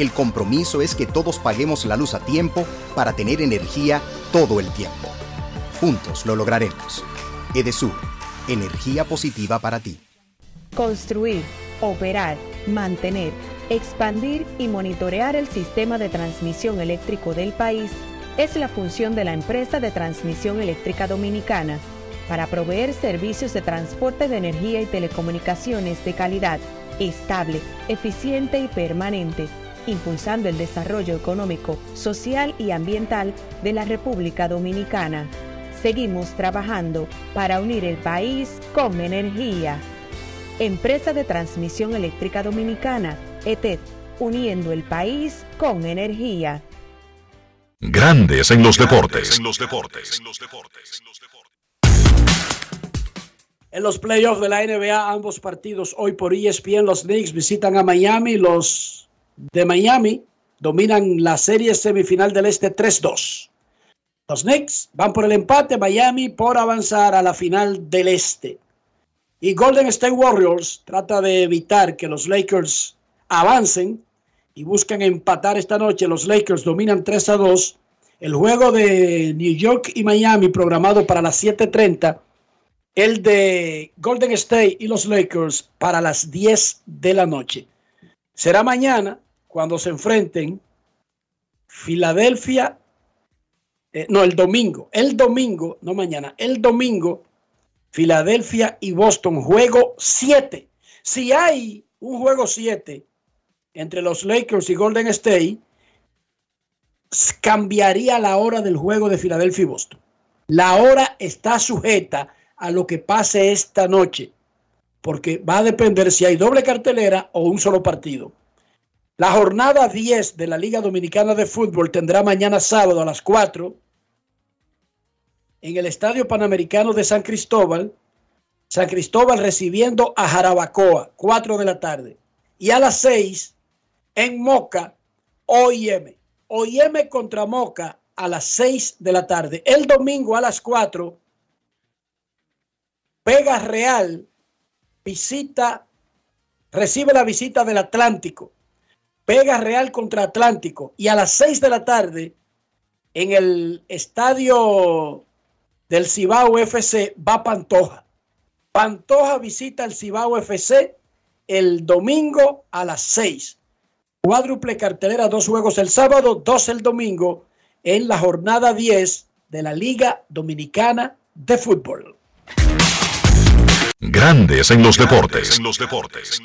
El compromiso es que todos paguemos la luz a tiempo para tener energía todo el tiempo. Juntos lo lograremos. Edesur, energía positiva para ti. Construir, operar, mantener Expandir y monitorear el sistema de transmisión eléctrico del país es la función de la empresa de transmisión eléctrica dominicana para proveer servicios de transporte de energía y telecomunicaciones de calidad, estable, eficiente y permanente, impulsando el desarrollo económico, social y ambiental de la República Dominicana. Seguimos trabajando para unir el país con energía. Empresa de Transmisión Eléctrica Dominicana ETED, uniendo el país con energía. Grandes en los deportes. En los deportes. En los playoffs de la NBA, ambos partidos hoy por ESPN, los Knicks visitan a Miami. Los de Miami dominan la serie semifinal del Este 3-2. Los Knicks van por el empate, Miami por avanzar a la final del Este. Y Golden State Warriors trata de evitar que los Lakers avancen y buscan empatar esta noche. Los Lakers dominan 3 a 2. El juego de New York y Miami programado para las 7:30 el de Golden State y los Lakers para las 10 de la noche. Será mañana cuando se enfrenten Filadelfia, eh, no, el domingo, el domingo, no mañana, el domingo, Filadelfia y Boston, juego 7. Si hay un juego 7 entre los Lakers y Golden State, cambiaría la hora del juego de Filadelfia y Boston. La hora está sujeta a lo que pase esta noche, porque va a depender si hay doble cartelera o un solo partido. La jornada 10 de la Liga Dominicana de Fútbol tendrá mañana sábado a las 4 en el Estadio Panamericano de San Cristóbal. San Cristóbal recibiendo a Jarabacoa, 4 de la tarde. Y a las 6 en Moca, OIM. OIM contra Moca a las 6 de la tarde. El domingo a las 4 Vega Real visita, recibe la visita del Atlántico. Vega Real contra Atlántico. Y a las 6 de la tarde, en el estadio del Cibao FC, va Pantoja. Pantoja visita el Cibao FC el domingo a las 6. Cuádruple cartelera, dos juegos el sábado, dos el domingo, en la jornada 10 de la Liga Dominicana de Fútbol. Grandes en los deportes. En los deportes.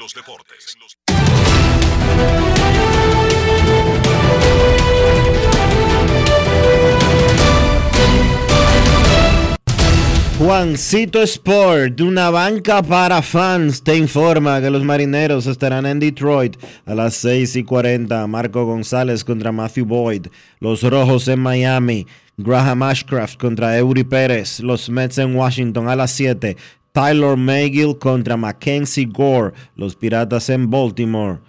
Juancito Sport, una banca para fans, te informa que los marineros estarán en Detroit a las 6 y 40. Marco González contra Matthew Boyd. Los rojos en Miami. Graham Ashcraft contra Eury Pérez. Los Mets en Washington a las 7. Tyler Megill contra Mackenzie Gore, los Piratas en Baltimore.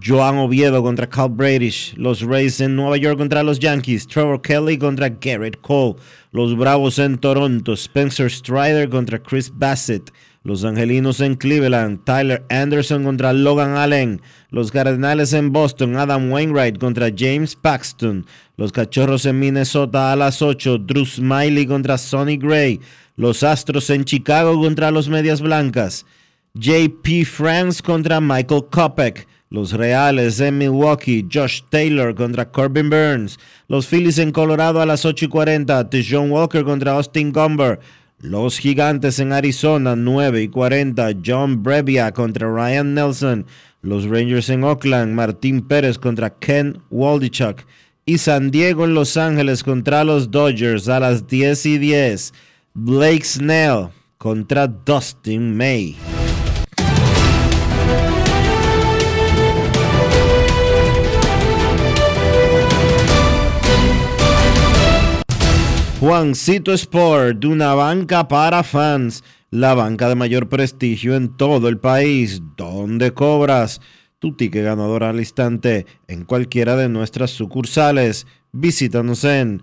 Joan Oviedo contra Cal Bradish, los Rays en Nueva York contra los Yankees, Trevor Kelly contra Garrett Cole, los Bravos en Toronto, Spencer Strider contra Chris Bassett, los Angelinos en Cleveland, Tyler Anderson contra Logan Allen, los Cardenales en Boston, Adam Wainwright contra James Paxton, los Cachorros en Minnesota a las 8, Drew Smiley contra Sonny Gray, los Astros en Chicago contra los Medias Blancas. JP France contra Michael Kopek. Los Reales en Milwaukee. Josh Taylor contra Corbin Burns. Los Phillies en Colorado a las 8 y 40. John Walker contra Austin Gumber. Los Gigantes en Arizona 9 y 40. John Brevia contra Ryan Nelson. Los Rangers en Oakland. Martín Pérez contra Ken Waldichuk. Y San Diego en Los Ángeles contra los Dodgers a las 10 y 10. Blake Snell contra Dustin May. Juancito Sport, una banca para fans, la banca de mayor prestigio en todo el país, donde cobras tu ticket ganador al instante en cualquiera de nuestras sucursales. Visítanos en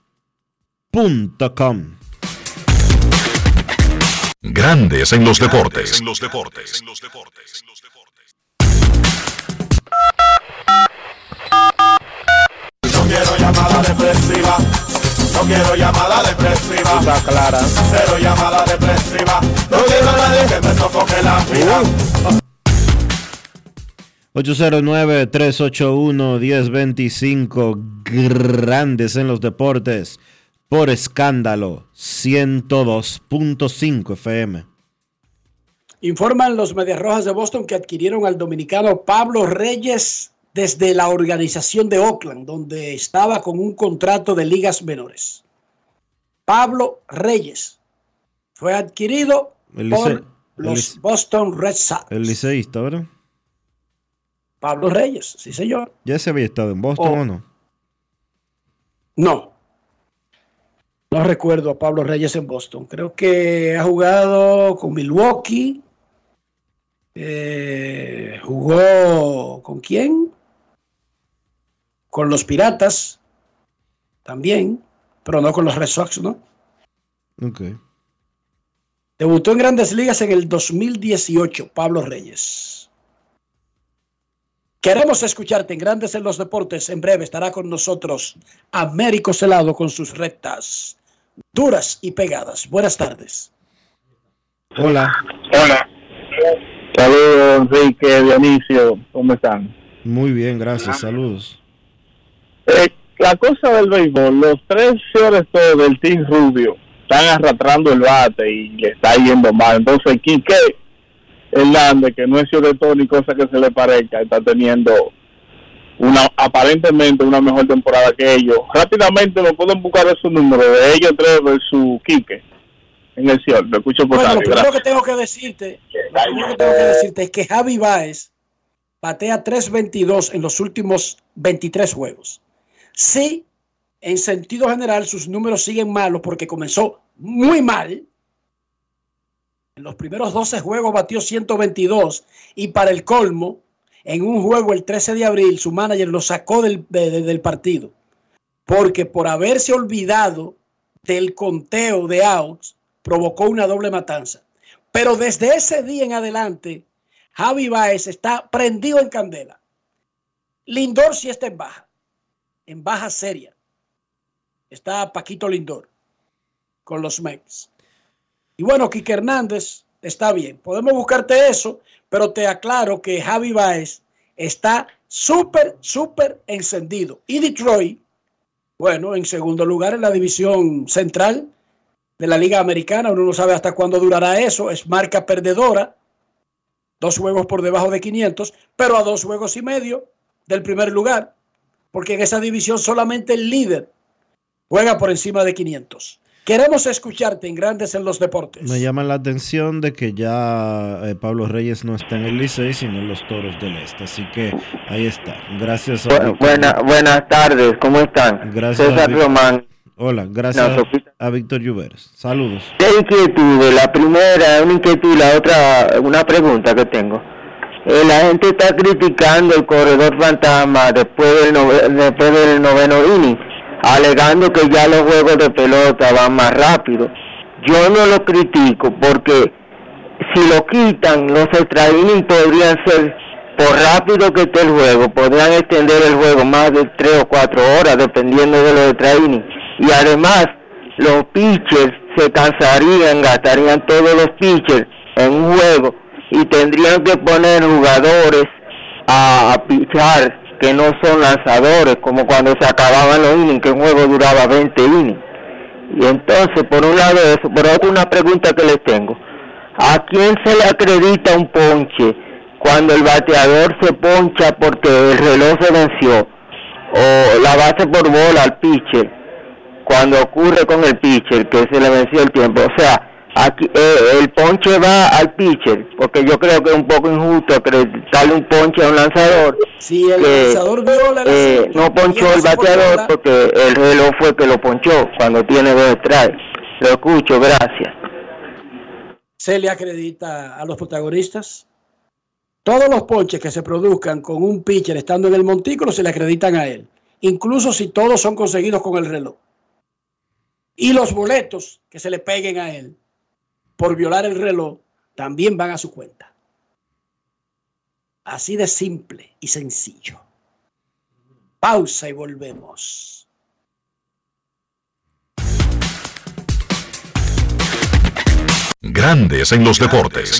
Com. Grandes en los deportes. los deportes. No quiero llamada depresiva. No quiero llamada depresiva. Está clara. Cero llamada depresiva. No quiero a nadie que me sofoque la vida. 809-381-1025. Grandes en los deportes por escándalo 102.5 FM. Informan los Medias Rojas de Boston que adquirieron al dominicano Pablo Reyes desde la organización de Oakland, donde estaba con un contrato de ligas menores. Pablo Reyes fue adquirido por los Boston Red Sox. El liceísta, ¿verdad? Pablo Reyes, sí señor. ¿Ya se había estado en Boston Oh. o no? No. No recuerdo a Pablo Reyes en Boston. Creo que ha jugado con Milwaukee. Eh, jugó con quién? Con los Piratas. También. Pero no con los Red Sox, ¿no? Ok. Debutó en grandes ligas en el 2018, Pablo Reyes. Queremos escucharte en Grandes en los Deportes. En breve estará con nosotros Américo Celado con sus rectas duras y pegadas. Buenas tardes. Hola. Hola. Saludos, Enrique, Dionisio. ¿Cómo están? Muy bien, gracias. Saludos. Eh, la cosa del béisbol, los tres shortstop del Team Rubio están arrastrando el bate y le está yendo mal. Entonces, Quique Hernández, que no es shortstop ni cosa que se le parezca, está teniendo una aparentemente una mejor temporada que ellos. Rápidamente me pueden buscar esos números de ellos tres versus Quique en el cielo. Lo escucho por Bueno, lo primero que tengo que decirte, lo primero que tengo que decirte es que Javi Baez batea 3.22 en los últimos 23 juegos. Sí, en sentido general, sus números siguen malos porque comenzó muy mal. En los primeros 12 juegos batió 122 y para el colmo, en un juego el 13 de abril, su manager lo sacó del, de- de- del partido porque por haberse olvidado del conteo de outs, provocó una doble matanza. Pero desde ese día en adelante, Javi Baez está prendido en candela. Lindor sí está en baja, en baja seria. Está Paquito Lindor con los Mets. Y bueno, Quique Hernández está bien. Podemos buscarte eso, pero te aclaro que Javi Baez está súper, súper encendido. Y Detroit, bueno, en segundo lugar en la división central de la Liga Americana. Uno no sabe hasta cuándo durará eso. Es marca perdedora. Dos juegos por debajo de 500, pero a dos juegos y medio del primer lugar. Porque en esa división solamente el líder juega por encima de 500. Queremos escucharte en Grandes en los Deportes. Me llama la atención de que ya eh, Pablo Reyes no está en el Licey, sino en los Toros del Este. Así que ahí está. Gracias a Bu- buena- buenas tardes, ¿cómo están? Gracias César Román. Hola, gracias No, a Víctor Lluveres. Saludos. ¿Qué inquietudes? La primera una inquietud, la otra una pregunta que tengo. Eh, la gente está criticando el corredor fantasma después del, nove- después del noveno inning, alegando que ya los juegos de pelota van más rápido. Yo no lo critico porque si lo quitan, los extra innings podrían ser, por rápido que esté el juego, podrían extender el juego más de tres o cuatro horas, dependiendo de los extra innings. Y además, los pitchers se cansarían, gastarían todos los pitchers en un juego y tendrían que poner jugadores a, a pichar que no son lanzadores, como cuando se acababan los innings, que un juego duraba 20 innings. Y entonces, por un lado eso, por otro una pregunta que les tengo. ¿A quién se le acredita un ponche cuando el bateador se poncha porque el reloj se venció? O la base por bola al pitcher, cuando ocurre con el pitcher que se le venció el tiempo. O sea, aquí eh, el ponche va al pitcher, porque yo creo que es un poco injusto acreditarle un ponche a un lanzador. Si el que, lanzador viola la eh, no ponchó el por bateador porque el reloj fue que lo ponchó cuando tiene dos strikes. Lo escucho, gracias. se le acredita a los protagonistas. Todos los ponches que se produzcan con un pitcher estando en el montículo se le acreditan a él, incluso si todos son conseguidos con el reloj. Y los boletos que se le peguen a él por violar el reloj también van a su cuenta. Así de simple y sencillo. Pausa y volvemos. Grandes en los deportes.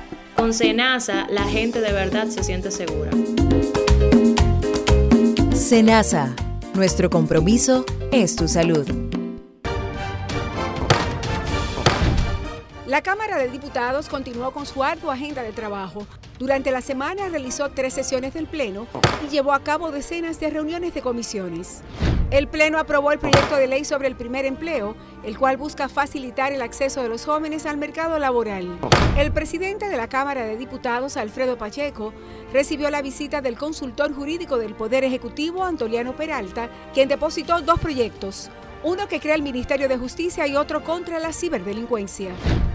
Con Senasa, la gente de verdad se siente segura. Senasa, nuestro compromiso es tu salud. La Cámara de Diputados continuó con su ardua agenda de trabajo. Durante la semana realizó tres sesiones del Pleno y llevó a cabo decenas de reuniones de comisiones. El Pleno aprobó el proyecto de ley sobre el primer empleo, el cual busca facilitar el acceso de los jóvenes al mercado laboral. El presidente de la Cámara de Diputados, Alfredo Pacheco, recibió la visita del consultor jurídico del Poder Ejecutivo, Antoliano Peralta, quien depositó dos proyectos, uno que crea el Ministerio de Justicia y otro contra la ciberdelincuencia.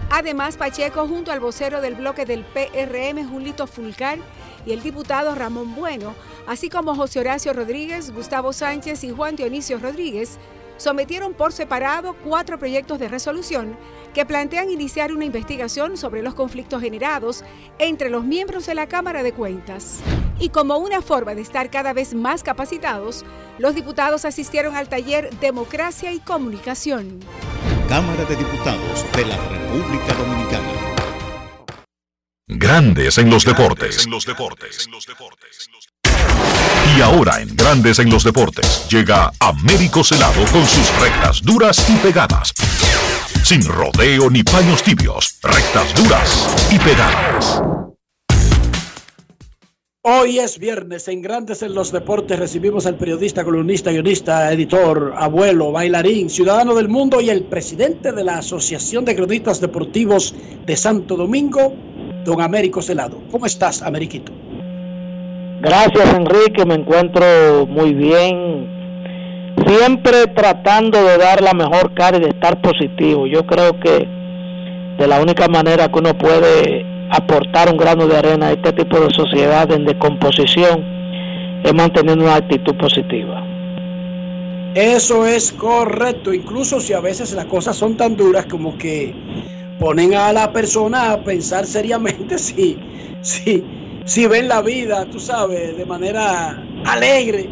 Además, Pacheco, junto al vocero del bloque del PRM, Julito Fulcar, y el diputado Ramón Bueno, así como José Horacio Rodríguez, Gustavo Sánchez y Juan Dionisio Rodríguez, sometieron por separado cuatro proyectos de resolución que plantean iniciar una investigación sobre los conflictos generados entre los miembros de la Cámara de Cuentas. Y como una forma de estar cada vez más capacitados, los diputados asistieron al taller Democracia y Comunicación. Cámara de Diputados de la República Dominicana. Grandes en los deportes. En los deportes. Y ahora en Grandes en los deportes llega Américo Celado con sus rectas duras y pegadas. Sin rodeo ni paños tibios, rectas duras y pegadas. Hoy es viernes, en Grandes en los Deportes recibimos al periodista, columnista, guionista, editor, abuelo, bailarín, ciudadano del mundo y el presidente de la Asociación de Cronistas Deportivos de Santo Domingo, don Américo Celado. ¿Cómo estás, Ameriquito? Gracias, Enrique, me encuentro muy bien. Siempre tratando de dar la mejor cara y de estar positivo. Yo creo que de la única manera que uno puede aportar un grano de arena a este tipo de sociedad en decomposición es mantener una actitud positiva. Eso es correcto, incluso si a veces las cosas son tan duras como que ponen a la persona a pensar seriamente si, si, si ven la vida, tú sabes, de manera alegre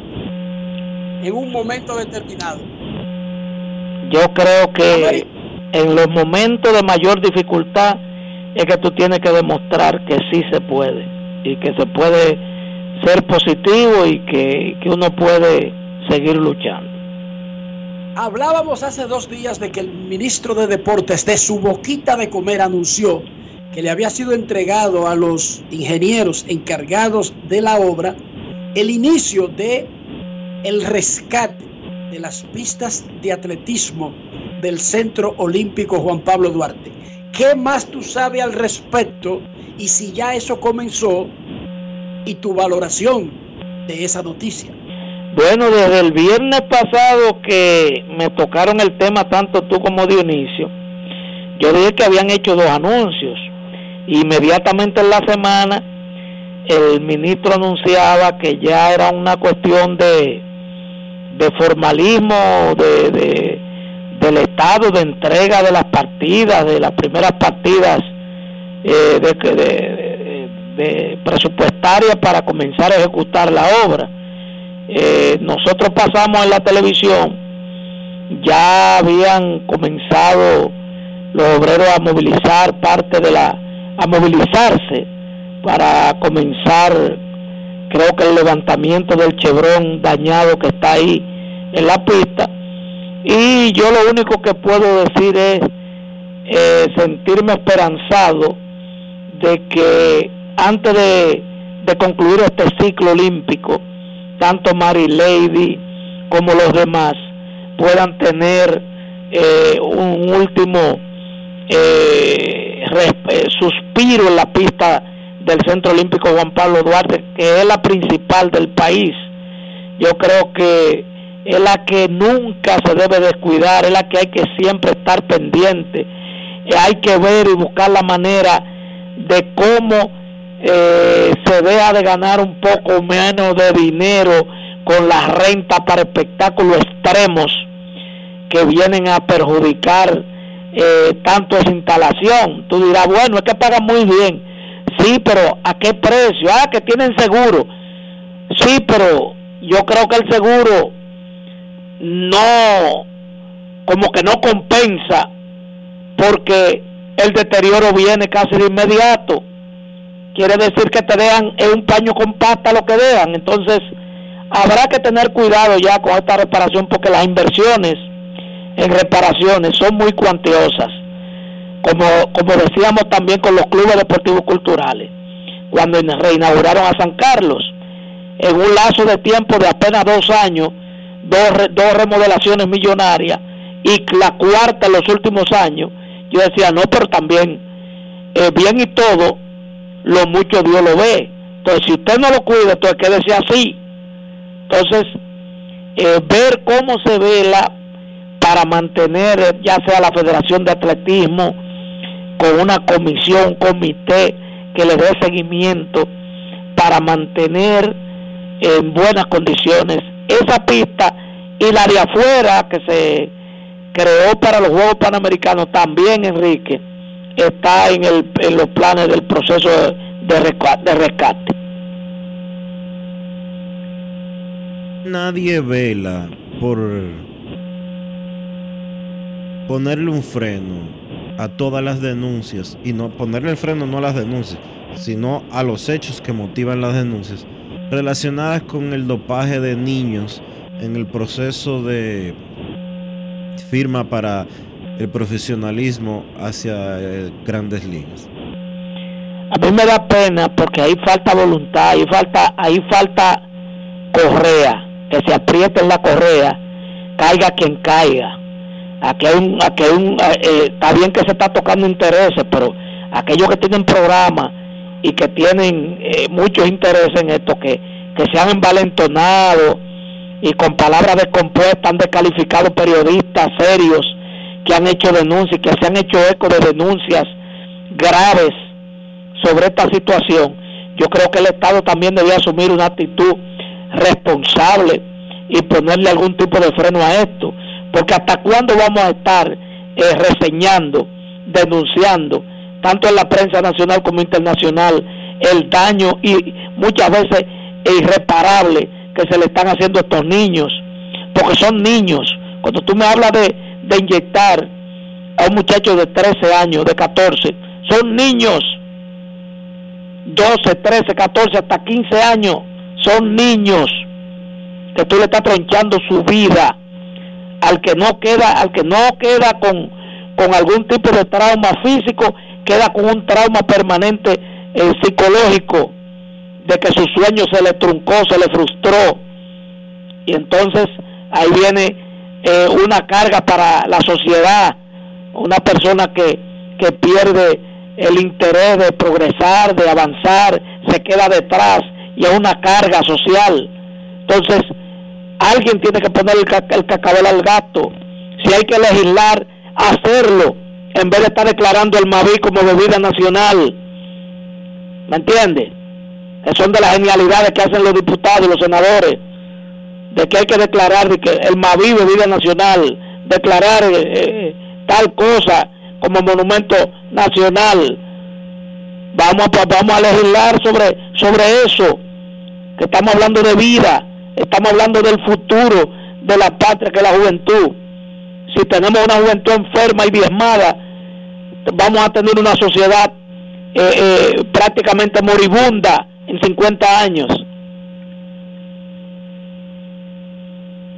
en un momento determinado. Yo creo que en los momentos de mayor dificultad es que tú tienes que demostrar que sí se puede y que se puede ser positivo y que, que uno puede seguir luchando. Hablábamos hace dos días de que el ministro de Deportes de su boquita de comer anunció que le había sido entregado a los ingenieros encargados de la obra el inicio de el rescate de las pistas de atletismo del Centro Olímpico Juan Pablo Duarte. ¿Qué más tú sabes al respecto? Y si ya eso comenzó y tu valoración de esa noticia. Bueno, desde el viernes pasado que me tocaron el tema tanto tú como Dionisio, yo dije que habían hecho dos anuncios. Inmediatamente en la semana el ministro anunciaba que ya era una cuestión de, de formalismo, de, de, del estado de entrega de las partidas, de las primeras partidas eh, de, de, presupuestarias para comenzar a ejecutar la obra. Eh, nosotros pasamos en la televisión, ya habían comenzado los obreros a movilizar parte de la, a movilizarse para comenzar, creo que el levantamiento del chebrón dañado que está ahí en la pista. Y yo lo único que puedo decir es eh, sentirme esperanzado de que antes de, de concluir este ciclo olímpico, tanto Mary Lady como los demás puedan tener eh, un último eh, suspiro en la pista del Centro Olímpico Juan Pablo Duarte, que es la principal del país. Yo creo que es la que nunca se debe descuidar, es la que hay que siempre estar pendiente. Hay que ver y buscar la manera de cómo eh, se deja de ganar un poco menos de dinero con las rentas para espectáculos extremos que vienen a perjudicar eh, tanto esa instalación. Tú dirás, bueno, es que pagan muy bien. Sí, pero ¿a qué precio? Ah, que tienen seguro. Sí, pero yo creo que el seguro no, como que no compensa porque el deterioro viene casi de inmediato. Quiere decir que te dejan en un paño con pasta lo que dejan. Entonces, habrá que tener cuidado ya con esta reparación porque las inversiones en reparaciones son muy cuantiosas. Como, como decíamos también con los clubes deportivos culturales, cuando reinauguraron a San Carlos, en un lazo de tiempo de apenas dos años, dos, dos remodelaciones millonarias y la cuarta en los últimos años, yo decía, no, pero también, eh, bien y todo, lo mucho Dios lo ve. Entonces, si usted no lo cuida, entonces quédese así. Entonces, eh, ver cómo se vela para mantener, ya sea la Federación de Atletismo, con una comisión, comité que le dé seguimiento para mantener en buenas condiciones esa pista y la de afuera que se creó para los Juegos Panamericanos también, Enrique, está en, el, en los planes del proceso de, de rescate. Nadie vela por ponerle un freno a todas las denuncias y no ponerle el freno no a las denuncias, sino a los hechos que motivan las denuncias relacionadas con el dopaje de niños en el proceso de firma para el profesionalismo hacia eh, grandes ligas. A mí me da pena porque ahí falta voluntad, ahí falta, ahí falta correa, que se apriete en la correa, caiga quien caiga. Aquí hay un, aquí eh, eh, está bien que se está tocando intereses, pero aquellos que tienen programas y que tienen muchos intereses en esto, que, que se han envalentonado y con palabras descompuestas han descalificado periodistas serios que han hecho denuncias, que se han hecho eco de denuncias graves sobre esta situación. Yo creo que el Estado también debía asumir una actitud responsable y ponerle algún tipo de freno a esto, porque hasta cuándo vamos a estar eh, reseñando, denunciando, tanto en la prensa nacional como internacional, el daño y muchas veces irreparable que se le están haciendo a estos niños, porque son niños. Cuando tú me hablas de, de inyectar a un muchacho de 13 años, de 14, son niños, 12, 13, 14, hasta 15 años, son niños que tú le estás tronchando su vida al que no queda, al que no queda con, con algún tipo de trauma físico, queda con un trauma permanente eh, psicológico de que su sueño se le truncó, se le frustró. Y entonces ahí viene eh, una carga para la sociedad, una persona que, que pierde el interés de progresar, de avanzar, se queda detrás y es una carga social. Entonces, alguien tiene que poner el, el cacabel al gato. Si hay que legislar, hacerlo, en vez de estar declarando el Mavi como bebida nacional. ¿Me entiende? son de las genialidades que hacen los diputados y los senadores, de que hay que declarar de que el Mavi vida nacional, declarar eh, eh, tal cosa como monumento nacional. Vamos a, vamos a legislar sobre, sobre eso, que estamos hablando de vida, estamos hablando del futuro de la patria que es la juventud. Si tenemos una juventud enferma y diezmada, vamos a tener una sociedad eh, prácticamente moribunda en 50 años.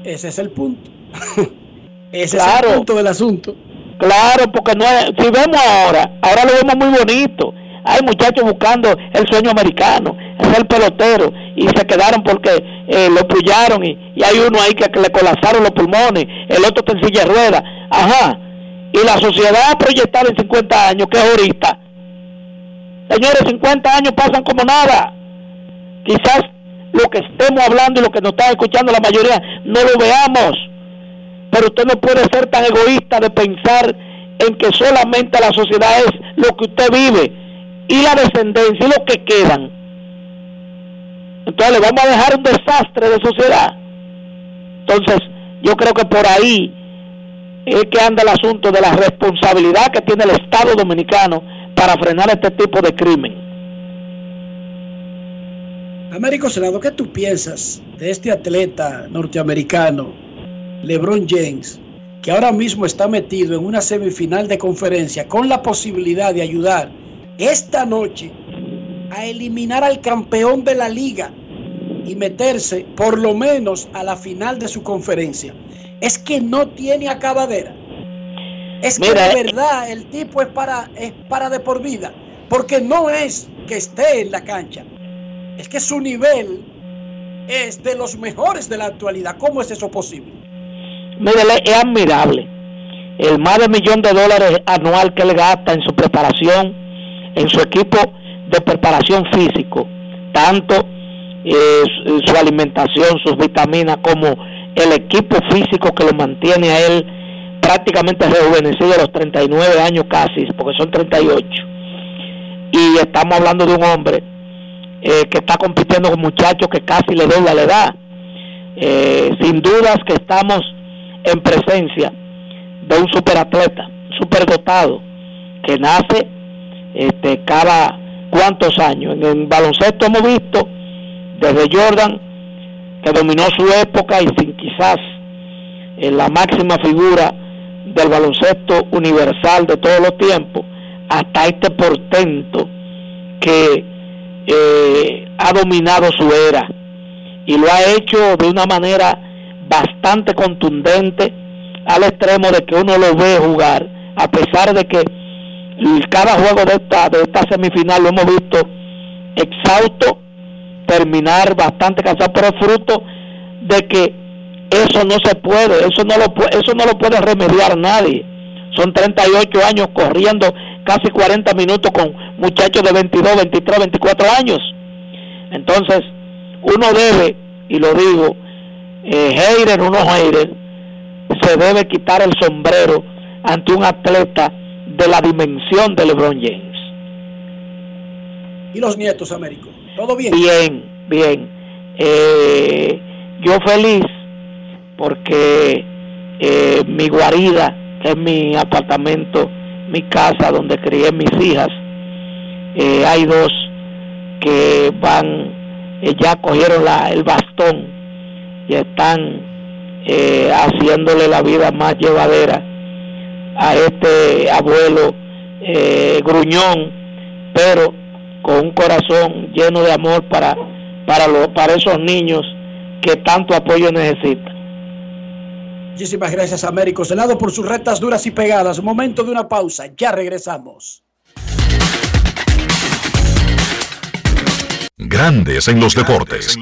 Ese es el punto. Ese es el punto del asunto. Claro, porque no si vemos ahora, ahora lo vemos muy bonito. Hay muchachos buscando el sueño americano, es el pelotero, y se quedaron porque eh, lo pullaron y, hay uno ahí que, le colapsaron los pulmones, el otro está en silla de ruedas. Ajá. Y la sociedad proyectada en 50 años, que es ahorita. Señores, 50 años pasan como nada. Quizás lo que estemos hablando y lo que nos está escuchando la mayoría no lo veamos. Pero usted no puede ser tan egoísta de pensar en que solamente la sociedad es lo que usted vive y la descendencia y los que quedan. Entonces le vamos a dejar un desastre de sociedad. Entonces, yo creo que por ahí es que anda el asunto de la responsabilidad que tiene el Estado dominicano para frenar este tipo de crimen. Américo Senado, ¿qué tú piensas de este atleta norteamericano, LeBron James, que ahora mismo está metido en una semifinal de conferencia con la posibilidad de ayudar esta noche a eliminar al campeón de la liga y meterse por lo menos a la final de su conferencia? Es que no tiene acabadera. Es que de verdad el tipo es para, es para de por vida. Porque no es que esté en la cancha, es que su nivel es de los mejores de la actualidad. ¿Cómo es eso posible? Mire, es admirable el más de millón de dólares anual que él gasta en su preparación, en su equipo de preparación físico, tanto eh, su alimentación, sus vitaminas, como el equipo físico que lo mantiene a él prácticamente rejuvenecido a los 39 años casi, porque son 38. Y estamos hablando de un hombre eh, que está compitiendo con muchachos que casi le dobla la edad. Eh, sin dudas que estamos en presencia de un superatleta, superdotado, que nace este, cada cuantos años. En el baloncesto hemos visto desde Jordan, que dominó su época y sin quizás la máxima figura del baloncesto universal de todos los tiempos, hasta este portento que eh, ha dominado su era y lo ha hecho de una manera bastante contundente al extremo de que uno lo ve jugar a pesar de que cada juego de esta de esta semifinal lo hemos visto exhausto terminar bastante cansado pero es fruto de que eso no se puede eso no lo eso no lo puede remediar nadie son 38 años corriendo casi 40 minutos con muchachos de 22, 23, 24 años. Entonces, uno debe, y lo digo, eh, Heider o no Heider, se debe quitar el sombrero ante un atleta de la dimensión de LeBron James. ¿Y los nietos, Américo? ¿Todo bien? Bien, bien. Eh, yo feliz porque eh, mi guarida, es mi apartamento, mi casa donde crié mis hijas, eh, hay dos que van, eh, ya cogieron la, el bastón y están eh, haciéndole la vida más llevadera a este abuelo gruñón, pero con un corazón lleno de amor para, para, lo, para esos niños que tanto apoyo necesitan. Muchísimas gracias, Américo Senado, por sus retas duras y pegadas. Momento de una pausa. Ya regresamos. Grandes en los deportes.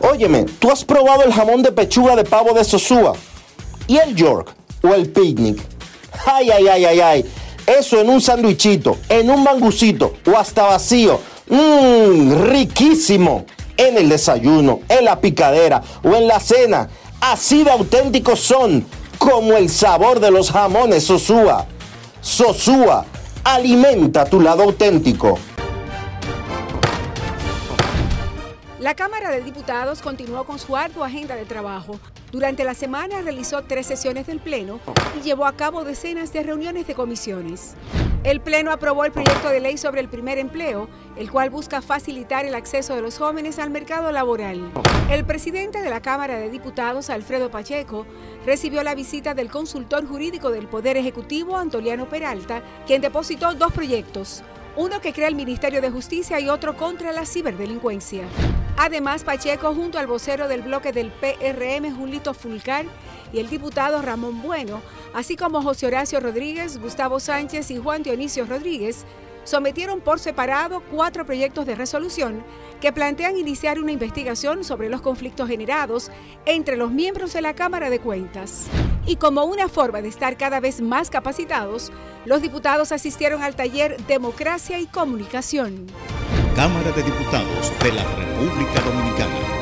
Óyeme, ¿tú has probado el jamón de pechuga de pavo de Sosúa? ¿Y el York? ¿O el picnic? Ay, ay, ay, ay, ay. Eso en un sandwichito, en un mangucito o hasta vacío. Mmm, riquísimo en el desayuno, en la picadera o en la cena. Así de auténticos son como el sabor de los jamones Sosúa. Sosúa, alimenta tu lado auténtico. La Cámara de Diputados continuó con su ardua agenda de trabajo. Durante la semana realizó tres sesiones del Pleno y llevó a cabo decenas de reuniones de comisiones. El Pleno aprobó el proyecto de ley sobre el primer empleo, el cual busca facilitar el acceso de los jóvenes al mercado laboral. El presidente de la Cámara de Diputados, Alfredo Pacheco, recibió la visita del consultor jurídico del Poder Ejecutivo, Antoliano Peralta, quien depositó dos proyectos uno que crea el Ministerio de Justicia y otro contra la ciberdelincuencia. Además, Pacheco, junto al vocero del bloque del PRM, Julito Fulcar, y el diputado Ramón Bueno, así como José Horacio Rodríguez, Gustavo Sánchez y Juan Dionisio Rodríguez, sometieron por separado cuatro proyectos de resolución que plantean iniciar una investigación sobre los conflictos generados entre los miembros de la Cámara de Cuentas. Y como una forma de estar cada vez más capacitados, los diputados asistieron al taller Democracia y Comunicación. Cámara de Diputados de la República Dominicana.